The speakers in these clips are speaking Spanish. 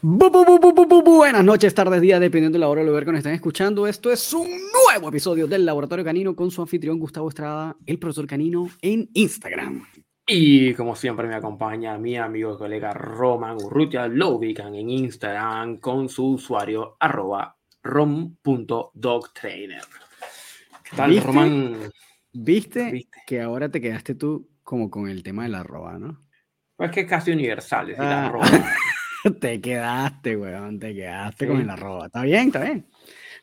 Buenas noches, tardes, días, dependiendo de la hora de ver que nos están escuchando. Esto es un nuevo episodio del Laboratorio Canino con su anfitrión Gustavo Estrada, el profesor Canino, en Instagram. Y como siempre me acompaña mi amigo y colega Roman Urrutia, lo ubican en Instagram con su usuario arroba rom.dogtrainer. ¿Qué tal, Roman? ¿Viste, que ahora te quedaste tú como con el tema de la arroba, ¿no? Pues que es casi universal decir ah. arroba. te quedaste, weón, te quedaste con el arroba. Está bien, está bien.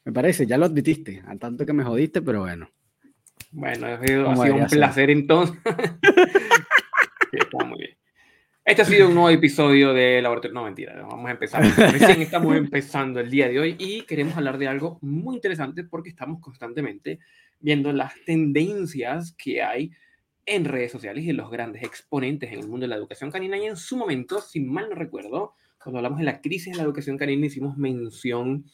Me parece, ya lo admitiste, a tanto que me jodiste, pero bueno. Bueno, ha sido, un placer entonces. está muy bien. Este ha sido un nuevo episodio de Laboratorio. No, mentira, vamos a empezar. Recién estamos empezando el día de hoy y queremos hablar de algo muy interesante porque estamos constantemente viendo las tendencias que hay en redes sociales y en los grandes exponentes en el mundo de la educación canina. Y en su momento, si mal no recuerdo, cuando hablamos de la crisis de la educación canina, hicimos mención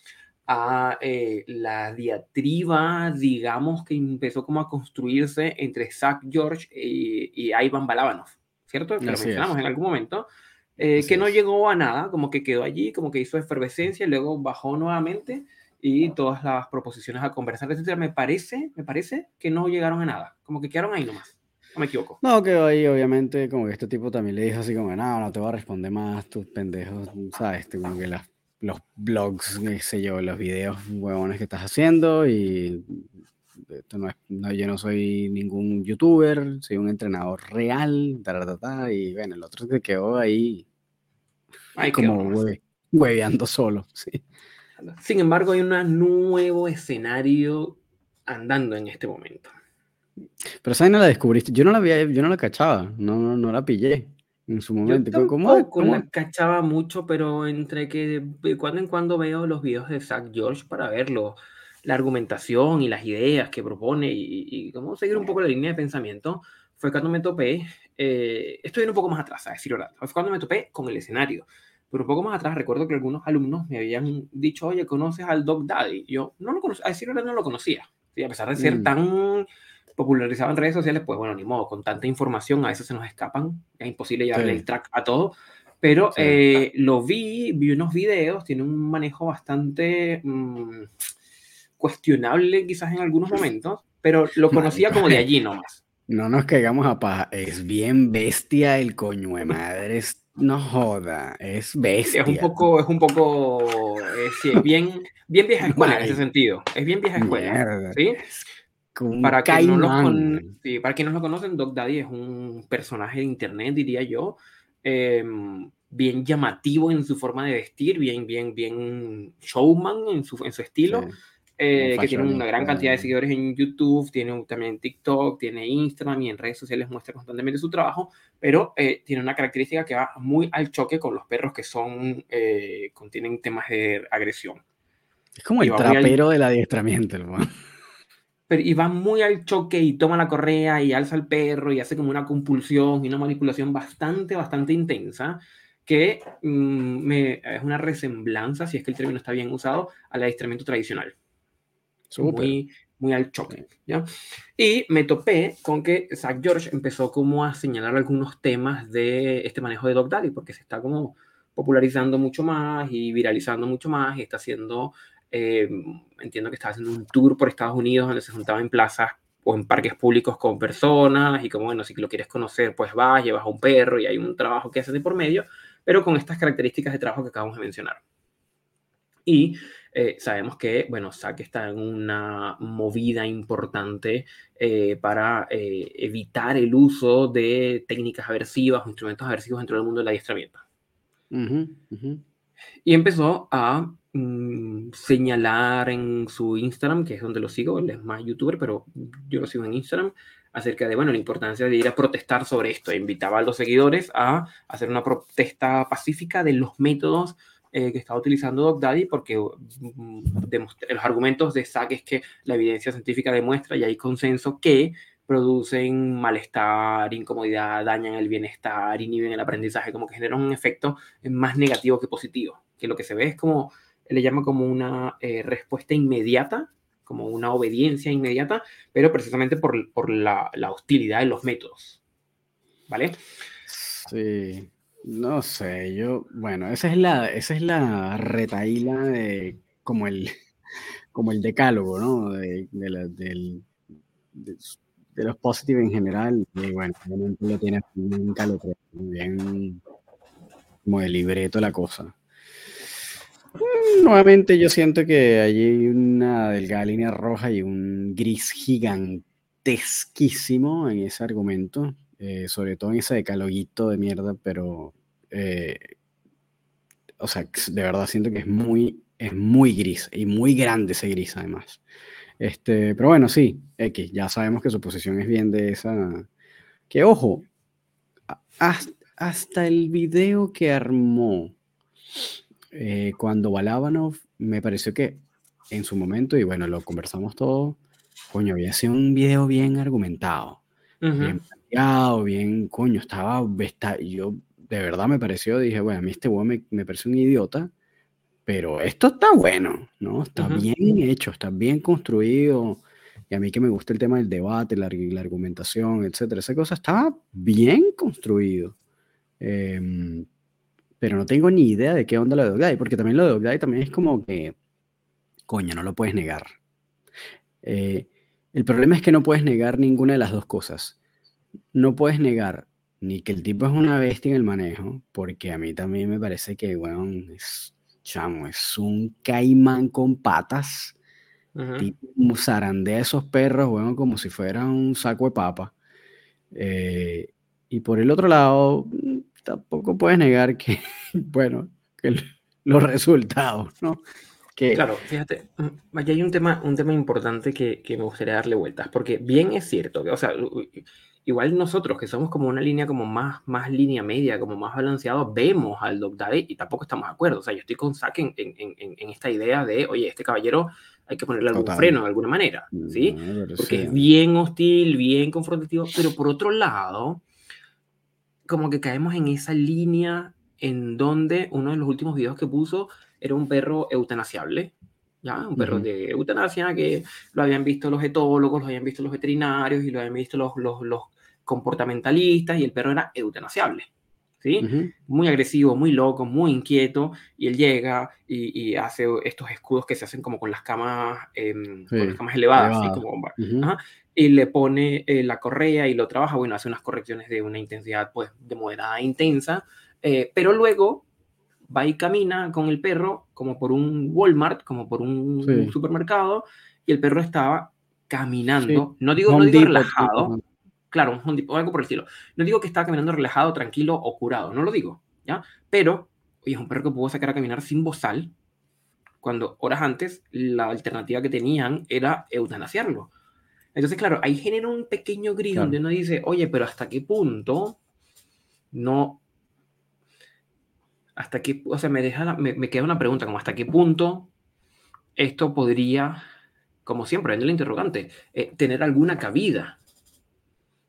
a eh, la diatriba, digamos, que empezó como a construirse entre Zach George y, Ivan Balabanov, ¿cierto? Que lo mencionamos en algún momento, eh, que no llegó a nada, como que quedó allí, como que hizo efervescencia, y luego bajó nuevamente y todas las proposiciones a conversar, etcétera, me parece, me parece que no llegaron a nada, como que quedaron ahí nomás. No me equivoco. No, que ahí obviamente como que este tipo también le dijo así como, no, no te voy a responder más tus pendejos, ¿sabes? Este, como que los blogs, qué sé yo, los videos huevones que estás haciendo y esto no es, no, yo no soy ningún youtuber, soy un entrenador real, y bueno, el otro se quedó ahí Ay, como hueveando solo, sí. Sin embargo, hay un nuevo escenario andando en este momento. Pero esa no la descubriste. Yo no la había, yo no la cachaba, no, no, no la pillé en su momento. Yo tampoco la cachaba mucho, pero entre que de cuando en cuando veo los videos de Zach George para verlo, la argumentación y las ideas que propone y, cómo seguir un poco la línea de pensamiento, fue cuando me topé, eh, estoy un poco más atrás, a decir verdad, fue cuando me topé con el escenario. Pero un poco más atrás recuerdo que algunos alumnos me habían dicho, oye, ¿conoces al Dog Daddy? yo no lo conocía, a decir verdad no lo conocía. a pesar de ser mm. tan popularizado en redes sociales, pues bueno, ni modo, con tanta información a veces se nos escapan, es imposible llevarle el track a todo, pero eh, lo vi, vi unos videos, tiene un manejo bastante mm, cuestionable quizás en algunos momentos, pero lo conocía como de allí nomás. No nos caigamos a paja, es bien bestia el coño de madre, no joda, es bestia. Es un poco, es un poco, es, bien, bien vieja escuela en ese sentido, es bien vieja escuela, ¿sí? Para, que no lo para quienes no lo conocen, Doc Daddy es un personaje de internet, diría yo, em, bien llamativo en su forma de vestir, bien, bien, bien showman en su, en su estilo, eh, que tiene una gran cantidad de seguidores en YouTube, tiene también TikTok, tiene Instagram y en redes sociales muestra constantemente su trabajo, pero eh, tiene una característica que va muy al choque con los perros que son, eh, contienen temas de agresión. Es como el trapero del adiestramiento, hermano y va muy al choque y toma la correa y alza al perro y hace como una compulsión y una manipulación bastante, bastante intensa que mm, me, es una resemblanza, si es que el término está bien usado, al adiestramiento tradicional. Muy, muy al choque. ¿ya? Y me topé con que Zach George empezó como a señalar algunos temas de este manejo de Dog Daddy, porque se está como popularizando mucho más y viralizando mucho más y está haciendo eh, entiendo que estaba haciendo un tour por Estados Unidos donde se juntaba en plazas o en parques públicos con personas y como, bueno, si lo quieres conocer, pues vas, llevas a un perro y hay un trabajo que haces de por medio, pero con estas características de trabajo que acabamos de mencionar. Y eh, sabemos que, bueno, SAC está en una movida importante eh, para evitar el uso de técnicas aversivas o instrumentos aversivos dentro del mundo del adiestramiento. Y empezó a Mm, señalar en su Instagram, que es donde lo sigo, él es más youtuber, pero yo lo sigo en Instagram, acerca de, bueno, la importancia de ir a protestar sobre esto. Invitaba a los seguidores a hacer una protesta pacífica de los métodos eh, que está utilizando Doc Daddy, porque mm, los argumentos de SAC es que la evidencia científica demuestra y hay consenso que producen malestar, incomodidad, dañan el bienestar, inhiben el aprendizaje, como que generan un efecto más negativo que positivo, que lo que se ve es como le llama como una eh, respuesta inmediata, como una obediencia inmediata, pero precisamente por, por la, hostilidad de los métodos. ¿Vale? Sí. No sé, yo, bueno, esa es la, esa es la retaíla de como el, como el decálogo, ¿no? De, los positive en general. Y bueno, lo tiene bien calote, bien como de libreto la cosa. Nuevamente yo siento que allí hay una delgada línea roja y un gris gigantesquísimo en ese argumento eh, sobre todo en ese decaloguito de mierda, pero, eh, o sea, de verdad siento que es muy, es muy gris y muy grande ese gris además. Este, pero bueno, sí, X, ya sabemos que su posición es bien de esa, que ojo, hasta, el video que armó eh, cuando Balabanov me pareció que en su momento, y bueno, lo conversamos todo, coño, había sido un video bien argumentado, bien bien, coño, estaba, está, yo de verdad me pareció, dije, bueno, a mí este weón me, me parece un idiota, pero esto está bueno, ¿no? Está bien hecho, está bien construido, y a mí que me gusta el tema del debate, la, la argumentación, etcétera, esa cosa estaba bien construido. Em, pero no tengo ni idea de qué onda lo de Dogday, porque también lo de Dogday también es como que, coño, no lo puedes negar. Eh, el problema es que no puedes negar ninguna de las dos cosas no puedes negar ni que el tipo es una bestia en el manejo, porque a mí también me parece que, bueno, es, chamo, es un caimán con patas, tipo zarandea esos perros, bueno, como si fuera un saco de papa. Eh, y por el otro lado, tampoco puedes negar que, bueno, que los resultados, ¿no? Que... Claro, fíjate, mm, aquí hay un tema, un tema importante que, que, me gustaría darle vueltas, porque bien es cierto que, o sea, igual nosotros que somos como una línea como más, más línea media, como más balanceado, vemos al Dog Daddy y tampoco estamos de acuerdo. O sea, yo estoy con Zack en, en, en, esta idea de, oye, este caballero hay que ponerle algún freno de alguna manera, ¿sí? Porque es bien hostil, bien confrontativo, pero por otro lado, como que caemos en esa línea en donde uno de los últimos videos que puso era un perro eutanasiable, ¿ya? Un perro de eutanasia que lo habían visto los etólogos, lo habían visto los veterinarios y lo habían visto los, los, los comportamentalistas y el perro era eutanasiable. ¿Sí? Muy agresivo, muy loco, muy inquieto, y él llega y, y, hace estos escudos que se hacen como con las camas, em, con las camas elevadas, como, y le pone eh, la correa y lo trabaja, bueno, hace unas correcciones de una intensidad pues de moderada a intensa, eh, pero luego va y camina con el perro como por un Walmart, como por un, supermercado, y el perro estaba caminando, no digo, no digo relajado, claro, un algo por el estilo, no digo que estaba caminando relajado, tranquilo o curado, no lo digo, ¿ya? Pero, oye, es un perro que pudo sacar a caminar sin bozal, cuando horas antes la alternativa que tenían era eutanasiarlo. Entonces, claro, ahí genera un pequeño gris donde uno dice, oye, pero ¿hasta qué punto no hasta qué, o sea, me, deja me, queda una pregunta, como hasta qué punto esto podría, como siempre, en el interrogante, eh, tener alguna cabida.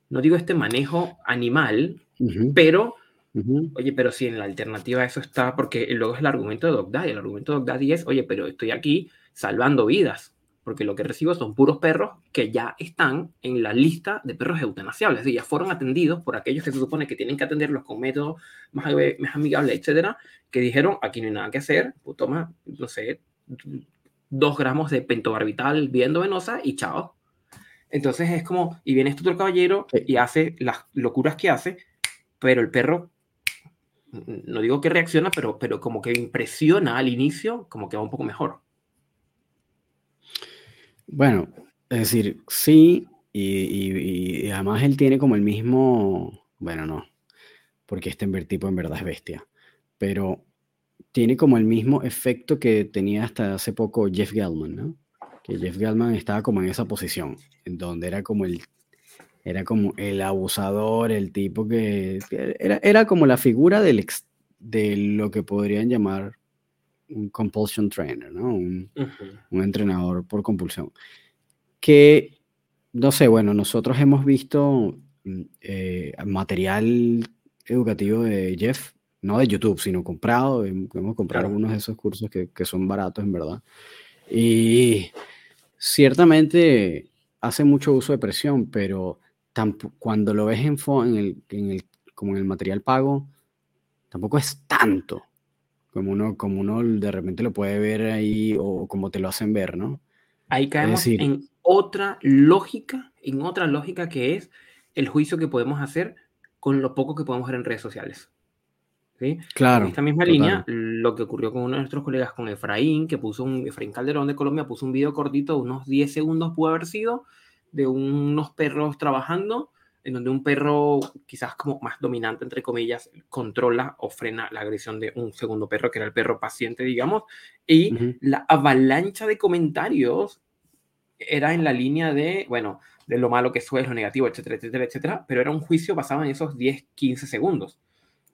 No digo este manejo animal, pero, oye, pero si en la alternativa eso está, porque luego es el argumento de Doc Daddy, el argumento de Doc Daddy es, oye, pero estoy aquí salvando vidas porque lo que recibo son puros perros que ya están en la lista de perros eutanasiables, y ya fueron atendidos por aquellos que se supone que tienen que atenderlos con métodos más, más amigables, etcétera, que dijeron, aquí no hay nada que hacer, pues toma, no sé, dos gramos de pentobarbital viendo venosa y chao. Entonces es como, y viene este otro caballero y hace las locuras que hace, pero el perro, no digo que reacciona, pero, pero como que impresiona al inicio, como que va un poco mejor. Bueno, es decir, sí, y, además él tiene como el mismo, bueno, no, porque este tipo en verdad es bestia, pero tiene como el mismo efecto que tenía hasta hace poco Jeff Gellman, ¿no? Que Jeff Gellman estaba como en esa posición, en donde era como el, era como el abusador, el tipo que, era, era, como la figura del de lo que podrían llamar un compulsion trainer, ¿no? Un, entrenador por compulsión. Que, no sé, bueno, nosotros hemos visto mm, eh, material educativo de Jeff, no de YouTube, sino comprado. Hemos comprado algunos de esos cursos que, que, son baratos, en verdad. Y ciertamente hace mucho uso de presión, pero cuando lo ves en, en, el, en el, como en el material pago, tampoco es tanto como uno, como uno de repente lo puede ver ahí o como te lo hacen ver, ¿no? Ahí caemos en otra lógica, en otra lógica que es el juicio que podemos hacer con lo poco que podemos ver en redes sociales. ¿Sí? Claro. En esta misma línea, lo que ocurrió con uno de nuestros colegas, con Efraín, que puso un, Efraín Calderón de Colombia, puso un video cortito, unos 10 segundos pudo haber sido, de unos perros trabajando en donde un perro quizás como más dominante, entre comillas, controla o frena la agresión de un segundo perro, que era el perro paciente, digamos, y la avalancha de comentarios era en la línea de, bueno, de lo malo que eso es, lo negativo, etcétera, etcétera, etcétera, pero era un juicio basado en esos 10, 15 segundos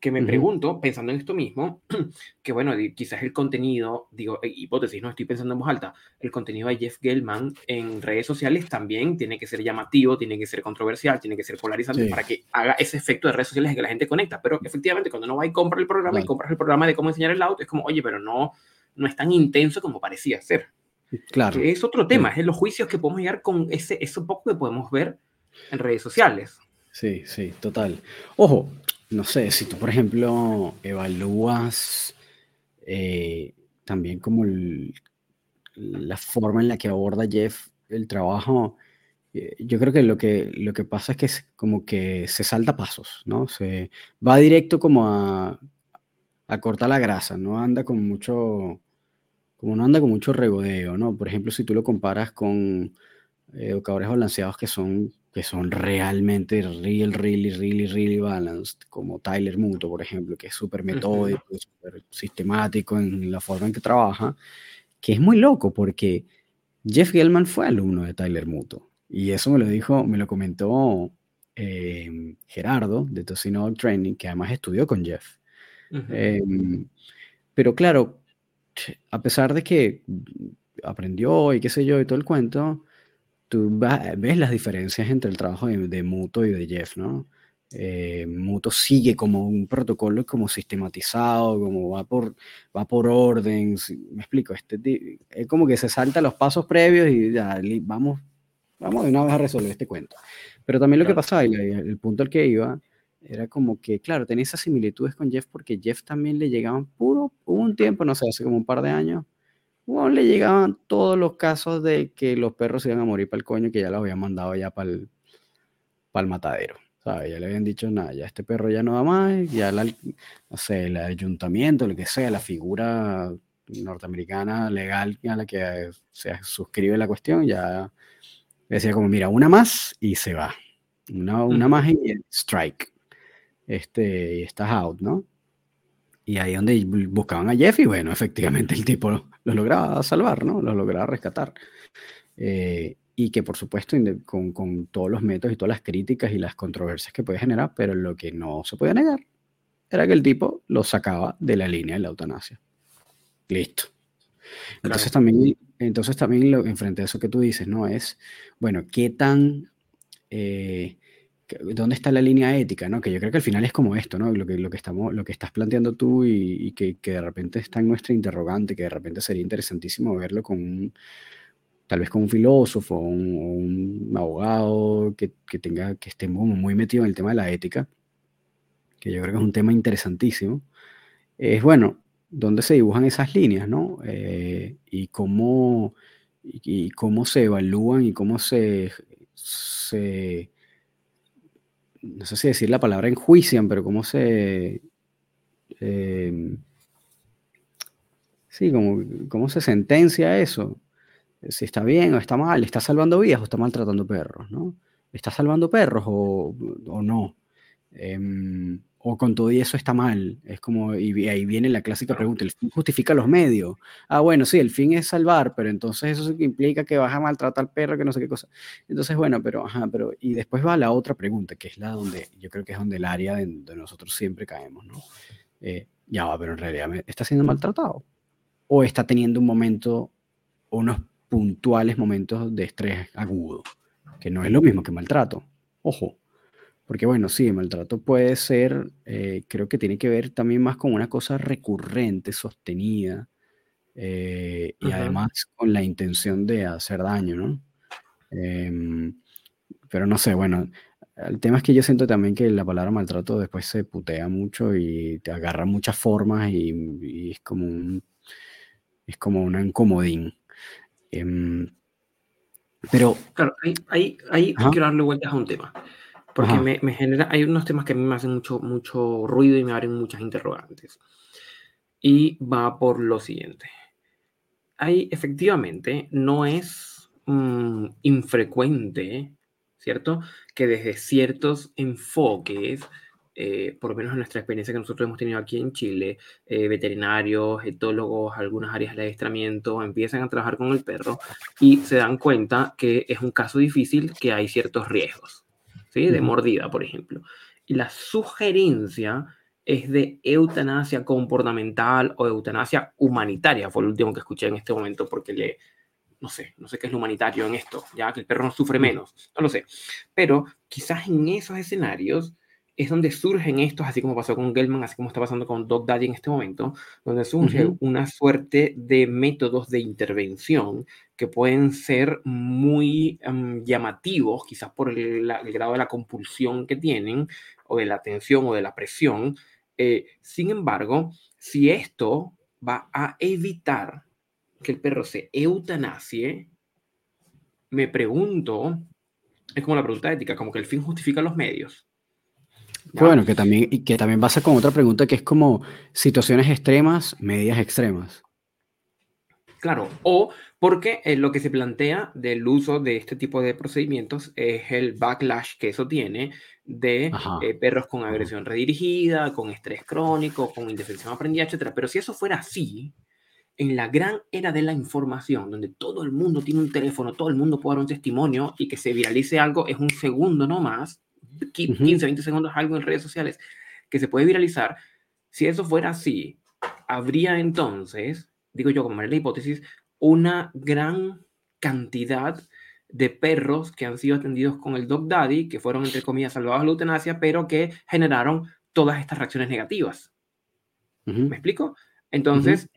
que me pregunto, pensando en esto mismo, que bueno, quizás el contenido, digo, eh, hipótesis, no estoy pensando en voz alta, el contenido de Jeff Gelman en redes sociales también tiene que ser llamativo, tiene que ser controversial, tiene que ser polarizante para que haga ese efecto de redes sociales que la gente conecta. Pero efectivamente, cuando uno va y compra el programa y compras el programa de cómo enseñar el auto, es como, oye, pero no, no es tan intenso como parecía ser. Claro. es otro tema, es los juicios que podemos llegar con ese, eso poco que podemos ver en redes sociales. Sí, sí, total. Ojo, no sé, si tú, por ejemplo, evalúas eh, también como la forma en la que aborda Jeff el trabajo, eh, yo creo que lo, que lo que pasa es que es como que se salta pasos, ¿no? Se va directo como a, a cortar la grasa, no anda con mucho, como no anda con mucho regodeo, ¿no? Por ejemplo, si tú lo comparas con educadores balanceados que son que son realmente real, really, really, really balanced, como Tyler Muto, por ejemplo, que es súper metódico, súper sistemático en la forma en que trabaja, que es muy loco porque Jeff Gelman fue alumno de Tyler Muto y eso me lo dijo, me lo comentó em, Gerardo de Tocino Training, que además estudió con Jeff. Em, pero claro, a pesar de que aprendió y qué sé yo y todo el cuento, tú ves las diferencias entre el trabajo de, Muto y de Jeff, ¿no? Eh, Muto sigue como un protocolo como sistematizado, como va por, va por orden, me explico, este, es como que se salta los pasos previos y ya, vamos, vamos de una vez a resolver este cuento. Pero también lo que pasaba, y el, punto al que iba, era como que, claro, tenía esas similitudes con Jeff porque Jeff también le llegaban puro, un tiempo, no sé, hace como un par de años, bueno, le llegaban todos los casos de que los perros se iban a morir para el coño, que ya los habían mandado ya para el, para el matadero. ¿sabes? Ya le habían dicho, nada, ya este perro ya no da más, ya la, no sé, el ayuntamiento, lo que sea, la figura norteamericana legal a la que se suscribe la cuestión, ya decía como, mira, una más y se va. Una, una más y strike. Este, y estás out, ¿no? Y ahí donde buscaban a Jeff y bueno, efectivamente el tipo lo, lograba salvar, ¿no? Lo lograba rescatar. Eh, y que por supuesto con, con, todos los métodos y todas las críticas y las controversias que puede generar, pero lo que no se podía negar era que el tipo lo sacaba de la línea de la eutanasia. Listo. Entonces también, entonces también lo, enfrente a eso que tú dices, ¿no? Es, bueno, ¿qué tan... Eh, ¿Dónde está la línea ética? ¿no? Que yo creo que al final es como esto, ¿no? Lo que, lo que, estamos, lo que estás planteando tú y, que, que, de repente está en nuestra interrogante, que de repente sería interesantísimo verlo con un, tal vez con un filósofo o un, abogado que, que, tenga, que esté muy, metido en el tema de la ética, que yo creo que es un tema interesantísimo. Es bueno, ¿dónde se dibujan esas líneas, ¿no? Eh, y, cómo, y, cómo se evalúan y cómo se, se no sé si decir la palabra enjuician, pero cómo se... Eh, sí, como, cómo se sentencia eso. Si está bien o está mal, está salvando vidas o está maltratando perros, ¿no? ¿Está salvando perros o, o no? Em, o con todo y eso está mal. Es como, y ahí viene la clásica pregunta, ¿el fin justifica los medios? Ah, bueno, sí, el fin es salvar, pero entonces eso implica que vas a maltratar al perro, que no sé qué cosa. Entonces, bueno, pero, ajá, pero, y después va la otra pregunta, que es la donde, yo creo que es donde el área de, donde nosotros siempre caemos, ¿no? Eh, ya va, pero en realidad, ¿está siendo maltratado? ¿O está teniendo un momento, unos puntuales momentos de estrés agudo? Que no es lo mismo que maltrato. Ojo, porque bueno, sí, el maltrato puede ser, eh, creo que tiene que ver también más con una cosa recurrente, sostenida, eh, y además con la intención de hacer daño, ¿no? Em, pero no sé, bueno, el tema es que yo siento también que la palabra maltrato después se putea mucho y te agarra muchas formas y, es como un, es como un incomodín. Em, pero... Claro, ahí, ahí, quiero darle vueltas a un tema. Porque me, me, genera, hay unos temas que a mí me hacen mucho, mucho ruido y me abren muchas interrogantes. Y va por lo siguiente. Hay, efectivamente, no es mm, infrecuente ¿cierto? Que desde ciertos enfoques, eh, por lo menos en nuestra experiencia que nosotros hemos tenido aquí en Chile, eh, veterinarios, etólogos, algunas áreas de adiestramiento, empiezan a trabajar con el perro y se dan cuenta que es un caso difícil, que hay ciertos riesgos, ¿sí? De mordida, por ejemplo. Y la sugerencia es de eutanasia comportamental o eutanasia humanitaria, fue lo último que escuché en este momento porque le, no sé, no sé qué es lo humanitario en esto, ya que el perro no sufre menos, no lo sé. Pero quizás en esos escenarios es donde surgen estos, así como pasó con Gelman, así como está pasando con Dog Daddy en este momento, donde surge una suerte de métodos de intervención que pueden ser muy em, llamativos, quizás por el, grado de la compulsión que tienen, o de la tensión o de la presión. Eh, sin embargo, si esto va a evitar que el perro se eutanasie, me pregunto, es como la pregunta ética, como que el fin justifica los medios. Bueno, que también, y que también pasa con otra pregunta que es como situaciones extremas, medias extremas. Claro, o porque eh, lo que se plantea del uso de este tipo de procedimientos es el backlash que eso tiene de eh, perros con agresión redirigida, con estrés crónico, con indefensión aprendida, etc. Pero si eso fuera así, en la gran era de la información, donde todo el mundo tiene un teléfono, todo el mundo puede dar un testimonio y que se viralice algo es un segundo no más, 15, 20 segundos algo en redes sociales que se puede viralizar. Si eso fuera así, habría entonces, digo yo como manera de hipótesis, una gran cantidad de perros que han sido atendidos con el Dog Daddy, que fueron entre comillas salvados a la eutanasia, pero que generaron todas estas reacciones negativas. ¿Me explico? Entonces,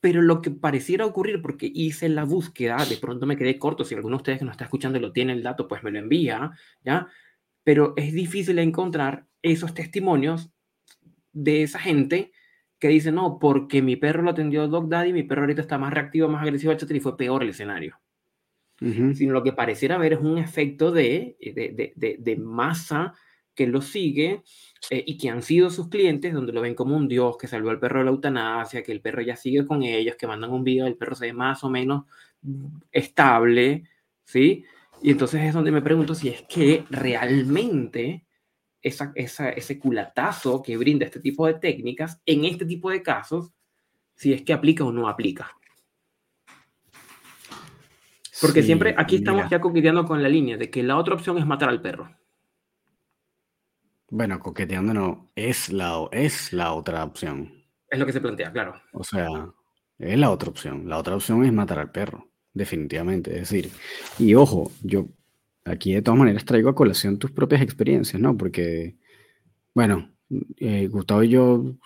pero lo que pareciera ocurrir, porque hice la búsqueda, de pronto me quedé corto, si alguno de ustedes que nos está escuchando lo tiene el dato, pues me lo envía, ¿ya? Pero es difícil encontrar esos testimonios de esa gente que dice, no, porque mi perro lo atendió Dog Daddy, mi perro ahorita está más reactivo, más agresivo, etc. Y fue peor el escenario. Sino lo que pareciera haber es un efecto de, de, de, de masa que lo sigue eh, y que han sido sus clientes, donde lo ven como un dios que salvó al perro de la eutanasia, que el perro ya sigue con ellos, que mandan un video, el perro se ve más o menos estable, ¿sí? Y entonces es donde me pregunto si es que realmente esa, esa, ese culatazo que brinda este tipo de técnicas, en este tipo de casos, si es que aplica o no aplica. Porque siempre aquí estamos ya coqueteando con la línea de que la otra opción es matar al perro. Bueno, coqueteando no, es la, es la otra opción. Es lo que se plantea, claro. O sea, es la otra opción. La otra opción es matar al perro, definitivamente. Es decir, y ojo, yo aquí de todas maneras traigo a colación tus propias experiencias, ¿no? Porque, bueno, eh, Gustavo y yo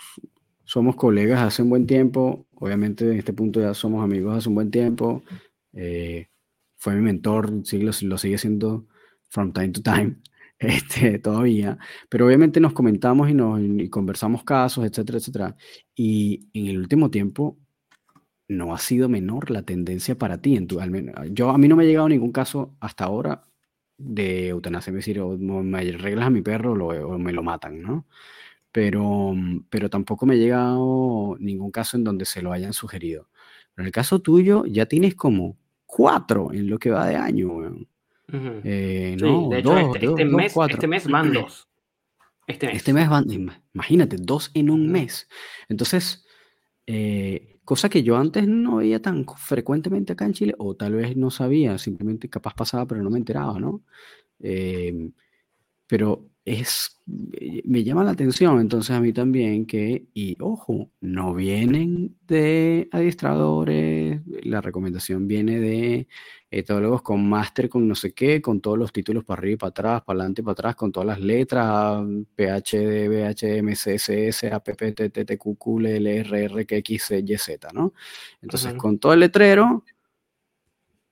somos colegas hace un buen tiempo. Obviamente, en este punto ya somos amigos hace un buen tiempo. Eh, fue mi mentor, sí, lo sigue siendo from time to time. este, todavía, pero obviamente nos comentamos y, nos, conversamos casos, etcétera, etcétera. Y en el último tiempo no ha sido menor la tendencia para ti. En tu, al menos, yo, a mí no me ha llegado ningún caso hasta ahora de eutanasia, es decir, o me arreglas a mi perro o me lo matan, ¿no? Pero, pero tampoco me ha llegado ningún caso en donde se lo hayan sugerido. Pero en el caso tuyo ya tienes como cuatro en lo que va de año, eh, no, de hecho, este, este, mes, este, mes, van dos. Este mes. este mes. van, imagínate, dos en un mes. Entonces, eh, cosa que yo antes no veía tan frecuentemente acá en Chile, o tal vez no sabía, simplemente capaz pasaba, pero no me enteraba, ¿no? Eh, pero es, me llama la atención entonces a mí también que, y ojo, no vienen de adiestradores, la recomendación viene de etólogos con máster, con no sé qué, con todos los títulos para arriba y para atrás, para adelante y para atrás, con todas las letras, PHD, BHM, CSS, APP, TTQQ, LRR, KX, YZ, ¿no? Entonces, con todo el letrero,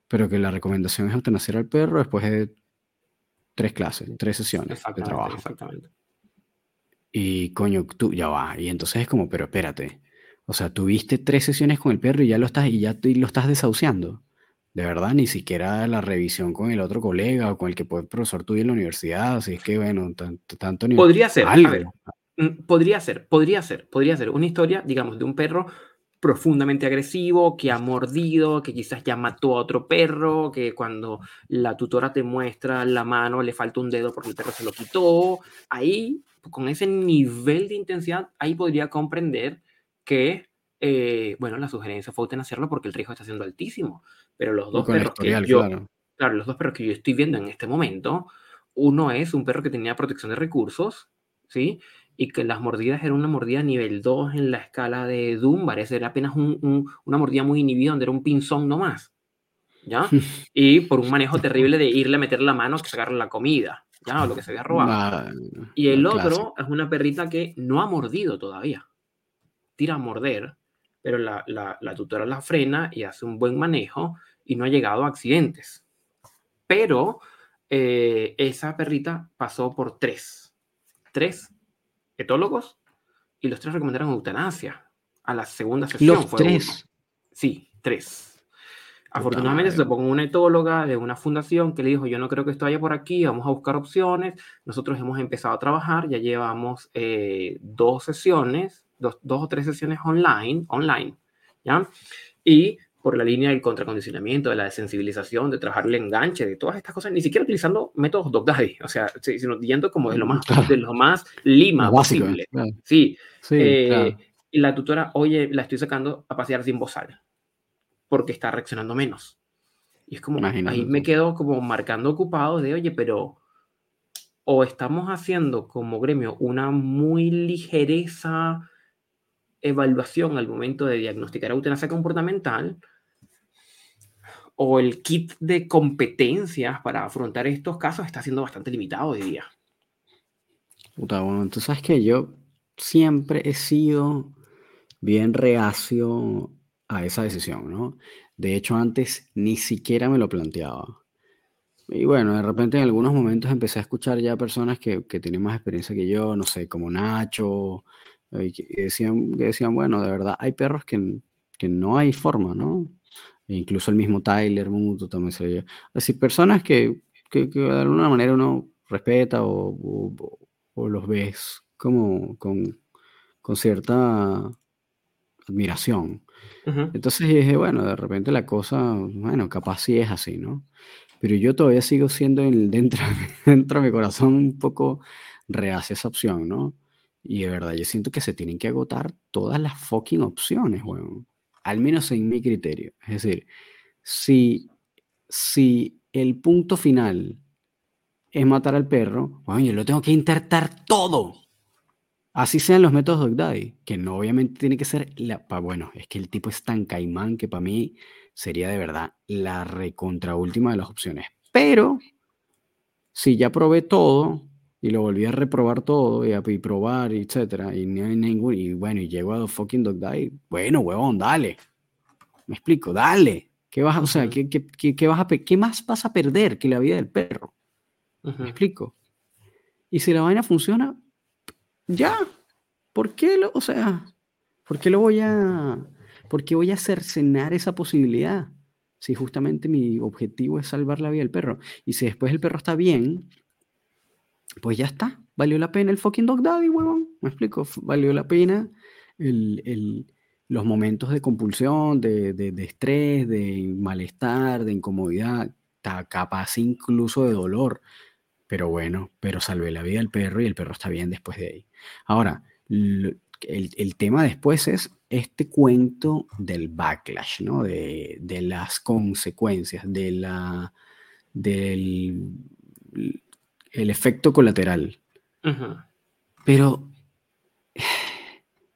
pero que la recomendación es eutanasiar al perro después de tres clases, tres sesiones de trabajo. Exactamente. Y coño, tú ya va. Y entonces es como, pero espérate. O sea, tuviste tres sesiones con el perro y ya lo estás, y ya lo estás desahuciando. De verdad, ni siquiera la revisión con el otro colega o con el que fue profesor tuyo en la universidad. Así es que, bueno, tanto, tanto Podría ser. Algo. Mm, podría ser, podría ser, podría ser una historia, digamos, de un perro profundamente agresivo, que ha mordido, que quizás ya mató a otro perro, que cuando la tutora te muestra la mano le falta un dedo porque el perro se lo quitó. Ahí, con ese nivel de intensidad, ahí podría comprender que, eh, bueno, la sugerencia fue hacerlo porque el riesgo está siendo altísimo. Pero los dos perros que yo, claro, los dos perros que yo estoy viendo en este momento, uno es un perro que tenía protección de recursos, ¿sí? Y que las mordidas eran una mordida nivel 2 en la escala de Dunbar, era apenas una mordida muy inhibida donde era un pinzón nomás, ¿ya? Y por un manejo terrible de irle a meter la mano que sacarle la comida, ¿ya? O lo que se había robado. y el otro es una perrita que no ha mordido todavía, tira a morder, pero la, la, tutora la frena y hace un buen manejo y no ha llegado a accidentes. Pero eh, esa perrita pasó por tres, tres etólogos y los tres recomendaron eutanasia a la segunda sesión. ¿Los tres? Sí, tres. Afortunadamente se topó con una etóloga de una fundación que le dijo, yo no creo que esto vaya por aquí, vamos a buscar opciones. Nosotros hemos empezado a trabajar, ya llevamos eh, dos sesiones, dos, dos, o tres sesiones online, online, ¿ya? Y por la línea del contracondicionamiento, de la desensibilización, de trabajar el enganche, de todas estas cosas, ni siquiera utilizando métodos Dog Daddy, o sea, sino yendo como de lo más, de lo más lima posible. Sí, eh, y la tutora, oye, la estoy sacando a pasear sin bozal, porque está reaccionando menos. Y es como, ahí me quedo como marcando ocupado de, oye, pero o estamos haciendo como gremio una muy ligereza evaluación al momento de diagnosticar eutanasia comportamental, o el kit de competencias para afrontar estos casos está siendo bastante limitado hoy día. Puta, bueno, tú sabes que yo siempre he sido bien reacio a esa decisión, ¿no? De hecho, antes ni siquiera me lo planteaba. Y bueno, de repente en algunos momentos empecé a escuchar ya personas que, que tienen más experiencia que yo, no sé, como Nacho, y que decían, que decían, bueno, de verdad, hay perros que, que no hay forma, ¿no? E incluso el mismo Tyler Muto también se veía. Decir, personas que, que, de alguna manera uno respeta o, o, los ves como con, con cierta admiración. Entonces dije, bueno, de repente la cosa, bueno, capaz sí es así, ¿no? Pero yo todavía sigo siendo el, dentro, dentro de mi corazón un poco reacia esa opción, ¿no? Y de verdad, yo siento que se tienen que agotar todas las fucking opciones, bueno al menos en mi criterio. Es decir, si, si el punto final es matar al perro, bueno, yo lo tengo que intentar todo. Así sean los métodos de Daddy, que no obviamente tiene que ser la... bueno, es que el tipo es tan caimán que para mí sería de verdad la recontra última de las opciones. Pero, si ya probé todo, y lo volví a reprobar todo y a probar, etcétera, y no hay ningún, y bueno, y llego a Fucking Dog Die, bueno, huevón, dale. Me explico, dale. ¿Qué vas, o sea, ¿qué, qué, qué, vas a, ¿qué más vas a perder que la vida del perro? Me explico. Y si la vaina funciona, ya. ¿Por qué lo, o sea, por qué lo voy a, por qué voy a cercenar esa posibilidad? Si justamente mi objetivo es salvar la vida del perro. Y si después el perro está bien, pues ya está. Valió la pena el fucking Dog Daddy, huevón. ¿Me explico? Valió la pena los momentos de compulsión, de, estrés, de malestar, de incomodidad, capaz incluso de dolor. Pero bueno, pero salvé la vida del perro y el perro está bien después de ahí. Ahora, el, el, tema después es este cuento del backlash, ¿no? De, de las consecuencias, de la, del el efecto colateral. Pero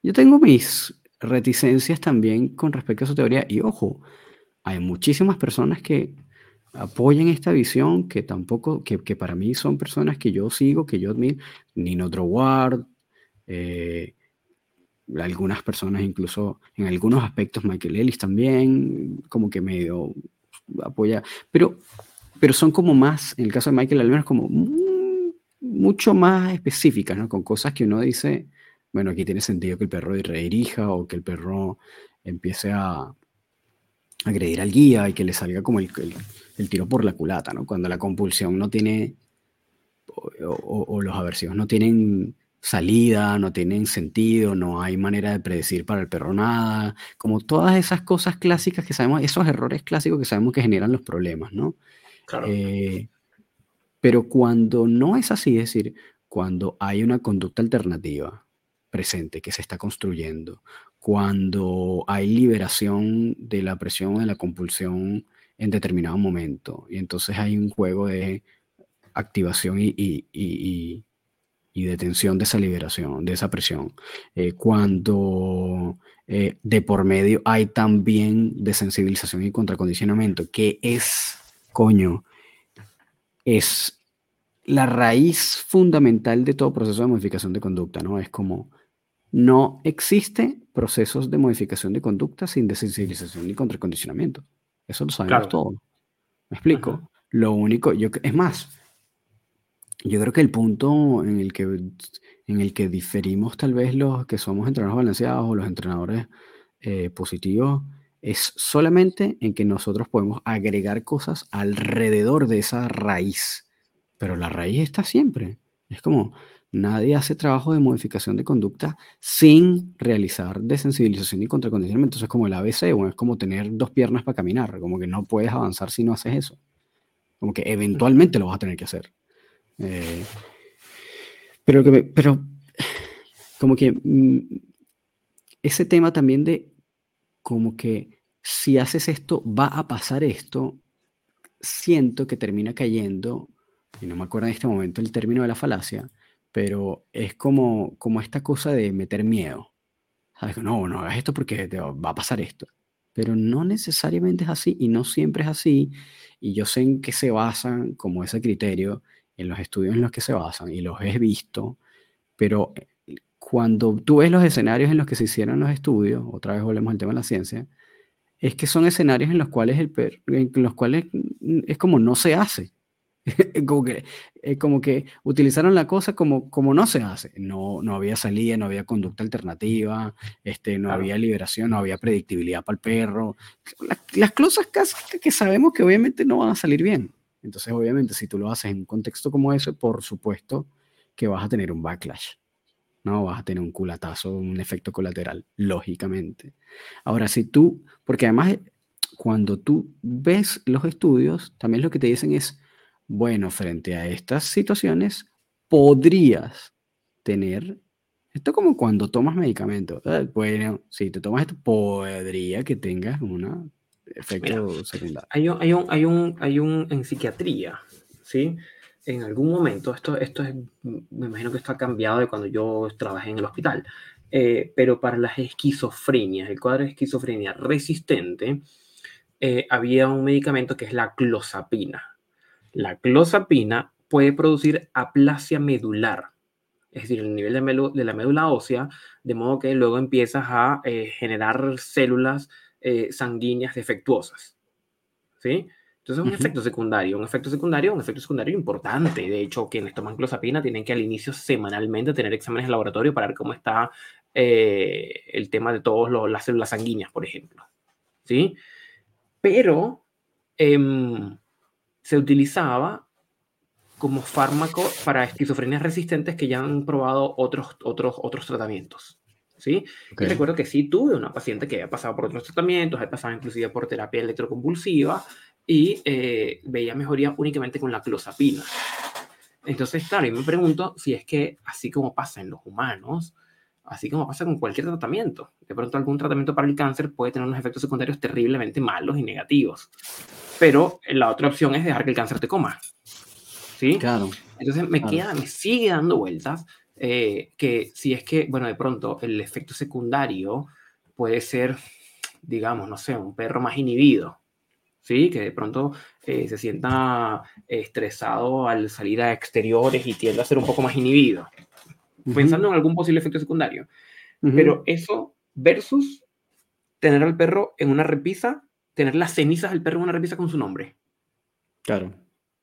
yo tengo mis reticencias también con respecto a su teoría. Y ojo, hay muchísimas personas que apoyan esta visión, que tampoco, que, para mí son personas que yo sigo, que yo admiro. Nino Droward, eh, algunas personas incluso, en algunos aspectos Michael Ellis también, como que medio apoya. Pero pero son como más, en el caso de Michael, al menos como mucho más específicas, ¿no? Con cosas que uno dice, bueno, aquí tiene sentido que el perro redirija o que el perro empiece a agredir al guía y que le salga como el, el, tiro por la culata, ¿no? Cuando la compulsión no tiene, o, o, los aversivos no tienen salida, no tienen sentido, no hay manera de predecir para el perro nada, como todas esas cosas clásicas que sabemos, esos errores clásicos que sabemos que generan los problemas, ¿no? Claro. Eh, pero cuando no es así, es decir, cuando hay una conducta alternativa presente que se está construyendo, cuando hay liberación de la presión o de la compulsión en determinado momento, y entonces hay un juego de activación y, detención de esa liberación, de esa presión. Eh, cuando eh, de por medio hay también desensibilización y contracondicionamiento, que es, coño, es la raíz fundamental de todo proceso de modificación de conducta, ¿no? Es como no existe procesos de modificación de conducta sin desensibilización ni contracondicionamiento. Eso lo sabemos todo. ¿Me explico? Lo único, yo, es más, yo creo que el punto en el que, en el que diferimos tal vez los que somos entrenadores balanceados o los entrenadores eh, positivos es solamente en que nosotros podemos agregar cosas alrededor de esa raíz, pero la raíz está siempre. Es como, nadie hace trabajo de modificación de conducta sin realizar desensibilización y contracondicionamiento. Entonces es como el ABC, o es como tener dos piernas para caminar, como que no puedes avanzar si no haces eso. Como que eventualmente lo vas a tener que hacer. Eh, pero, pero como que mm, ese tema también de como que si haces esto, va a pasar esto, siento que termina cayendo, y no me acuerdo en este momento el término de la falacia, pero es como, como esta cosa de meter miedo. ¿Sabes? No, no hagas esto porque te va a pasar esto. Pero no necesariamente es así y no siempre es así. Y yo sé en qué se basan como ese criterio, en los estudios en los que se basan y los he visto, pero cuando tú ves los escenarios en los que se hicieron los estudios, otra vez volvemos al tema de la ciencia, es que son escenarios en los cuales, el en los cuales es como no se hace. como, que, como que utilizaron la cosa como, como no se hace. No, no había salida, no había conducta alternativa, este, no había liberación, no había predictibilidad para el perro. las cosas que sabemos que obviamente no van a salir bien. Entonces, obviamente, si tú lo haces en un contexto como ese, por supuesto que vas a tener un backlash. ¿No? Vas a tener un culatazo, un efecto colateral, lógicamente. Ahora, si tú, porque además cuando tú ves los estudios, también lo que te dicen es, bueno, frente a estas situaciones, podrías tener, esto como cuando tomas medicamento, bueno, si te tomas esto, podría que tengas un efecto secundario. Hay un, hay un, hay un, hay un, en psiquiatría, ¿sí? En algún momento, esto, esto es, me imagino que esto ha cambiado de cuando yo trabajé en el hospital, eh, pero para las esquizofrenias, el cuadro de esquizofrenia resistente, eh, había un medicamento que es la clozapina. La clozapina puede producir aplasia medular, es decir, el nivel de, la médula ósea, de modo que luego empiezas a eh, generar células eh, sanguíneas defectuosas. ¿Sí? Entonces es un efecto secundario, un efecto secundario, un efecto secundario importante. De hecho, quienes toman clozapina tienen que al inicio semanalmente tener exámenes de laboratorio para ver cómo está eh, el tema de todas las células sanguíneas, por ejemplo. ¿Sí? Pero em, se utilizaba como fármaco para esquizofrenias resistentes que ya han probado otros, otros, otros tratamientos. ¿sí? Y recuerdo que sí tuve una paciente que había pasado por otros tratamientos, había pasado inclusive por terapia electroconvulsiva y eh, veía mejoría únicamente con la clozapina. Entonces, claro, y me pregunto si es que así como pasa en los humanos, así como pasa con cualquier tratamiento, de pronto algún tratamiento para el cáncer puede tener unos efectos secundarios terriblemente malos y negativos. Pero la otra opción es dejar que el cáncer te coma. ¿Sí? Claro. Entonces me queda, me sigue dando vueltas eh, que si es que, bueno, de pronto el efecto secundario puede ser, digamos, no sé, un perro más inhibido. ¿Sí? Que de pronto eh, se sienta estresado al salir a exteriores y tiende a ser un poco más inhibido. Pensando en algún posible efecto secundario. Pero eso versus tener al perro en una repisa tener las cenizas del perro en una repisa con su nombre. Claro.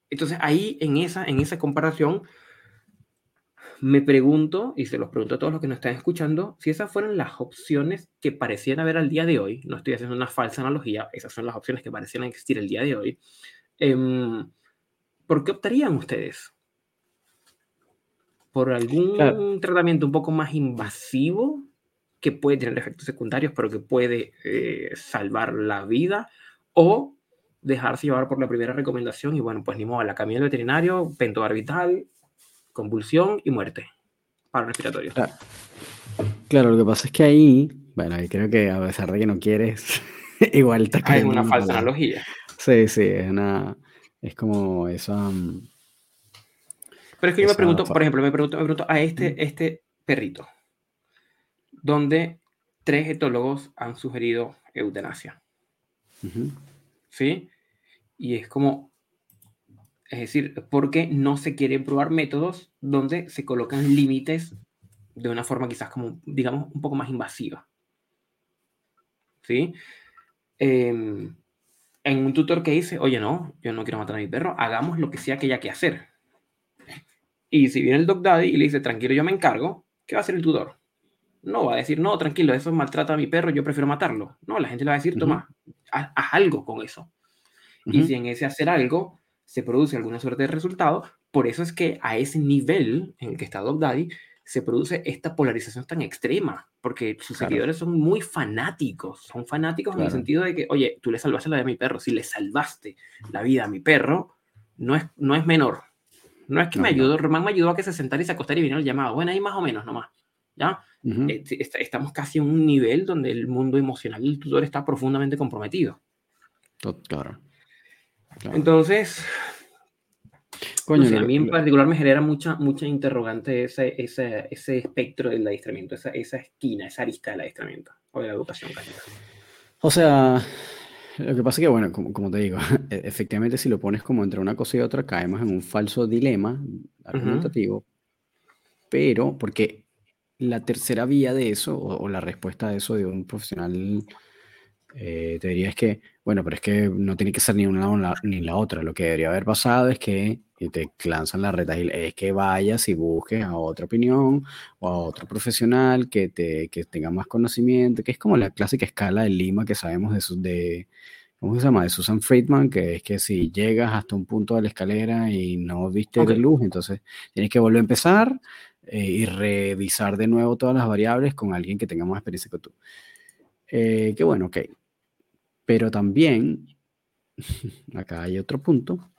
Entonces ahí en esa, en esa comparación me pregunto, y se los pregunto a todos los que nos están escuchando, si esas fueran las opciones que parecían haber al día de hoy, no estoy haciendo una falsa analogía, esas son las opciones que parecían existir el día de hoy, em, ¿por qué optarían ustedes? ¿Por algún tratamiento un poco más invasivo que puede tener efectos secundarios, pero que puede eh, salvar la vida? ¿O dejarse llevar por la primera recomendación y bueno, pues ni modo, la camilla del veterinario, pentobarbital, convulsión y muerte para respiratorio. Claro. claro. lo que pasa es que ahí, bueno, creo que a pesar de que no quieres, igual está Es una falsa analogía. Sí, sí, es una, es como eso. Pero es que yo me pregunto, por ejemplo, me pregunto, me pregunto a este, este perrito, donde tres etólogos han sugerido eutanasia. ¿Sí? Y es como, es decir, porque no se quieren probar métodos donde se colocan límites de una forma quizás como, digamos, un poco más invasiva. ¿Sí? Em, en un tutor que dice, oye, no, yo no quiero matar a mi perro, hagamos lo que sea que haya que hacer. Y si viene el dog daddy y le dice, tranquilo, yo me encargo, ¿qué va a hacer el tutor? No va a decir, no, tranquilo, eso maltrata a mi perro, yo prefiero matarlo. No, la gente le va a decir, toma, haz, algo con eso. Y si en ese hacer algo se produce alguna suerte de resultado. Por eso es que a ese nivel en el que está Dog Daddy se produce esta polarización tan extrema, porque sus seguidores son muy fanáticos, son fanáticos en el sentido de que, oye, tú le salvaste la vida a mi perro, si le salvaste la vida a mi perro, no es, no es menor. No es que me ayudó, Román me ayudó a que se sentara y se acostara y viniera el llamado. Bueno, ahí más o menos nomás. ¿Ya? Eh, estamos casi en un nivel donde el mundo emocional del tutor está profundamente comprometido. Claro. Entonces, a mí en particular me genera mucha, mucha interrogante ese, ese, ese espectro del adiestramiento, esa, esa esquina, esa arista del adiestramiento o de la educación O sea, lo que pasa es que, bueno, como, como, te digo, e, efectivamente si lo pones como entre una cosa y otra, caemos en un falso dilema argumentativo, pero porque la tercera vía de eso, o, o, la respuesta a eso de un profesional eh, te diría es que, bueno, pero es que no tiene que ser ni una ni la otra. Lo que debería haber pasado es que y te lanzan la reta es que vayas y busques a otra opinión o a otro profesional que, te, que tenga más conocimiento, que es como la clásica escala de Lima que sabemos de, de ¿cómo se llama? De Susan Friedman, que es que si llegas hasta un punto de la escalera y no viste de luz, entonces tienes que volver a empezar eh, y revisar de nuevo todas las variables con alguien que tenga más experiencia que tú. Eh, que bueno, ok. Pero también, acá hay otro punto,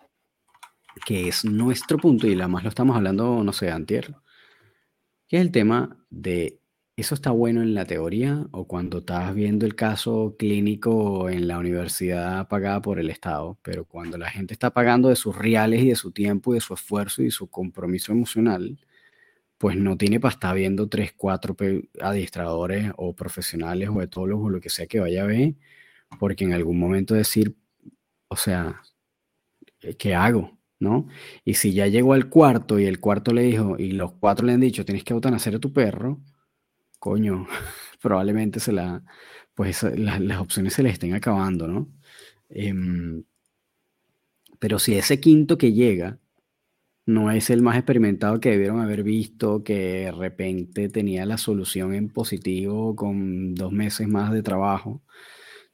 que es nuestro punto, y además lo estamos hablando, no sé, antier, que es el tema de, ¿eso está bueno en la teoría o cuando estás viendo el caso clínico en la universidad pagada por el Estado? Pero cuando la gente está pagando de sus reales y de su tiempo y de su esfuerzo y de su compromiso emocional, pues no tiene para estar viendo tres, cuatro adiestradores o profesionales o etólogos o lo que sea que vaya a ver, porque en algún momento decir, o sea, eh, ¿qué hago? ¿No? Y si ya llegó al cuarto y el cuarto le dijo, y los cuatro le han dicho, tienes que nacer a tu perro, coño, probablemente se la, pues las opciones se les estén acabando, ¿no? Em, pero si ese quinto que llega no es el más experimentado que debieron haber visto, que de repente tenía la solución en positivo con dos meses más de trabajo,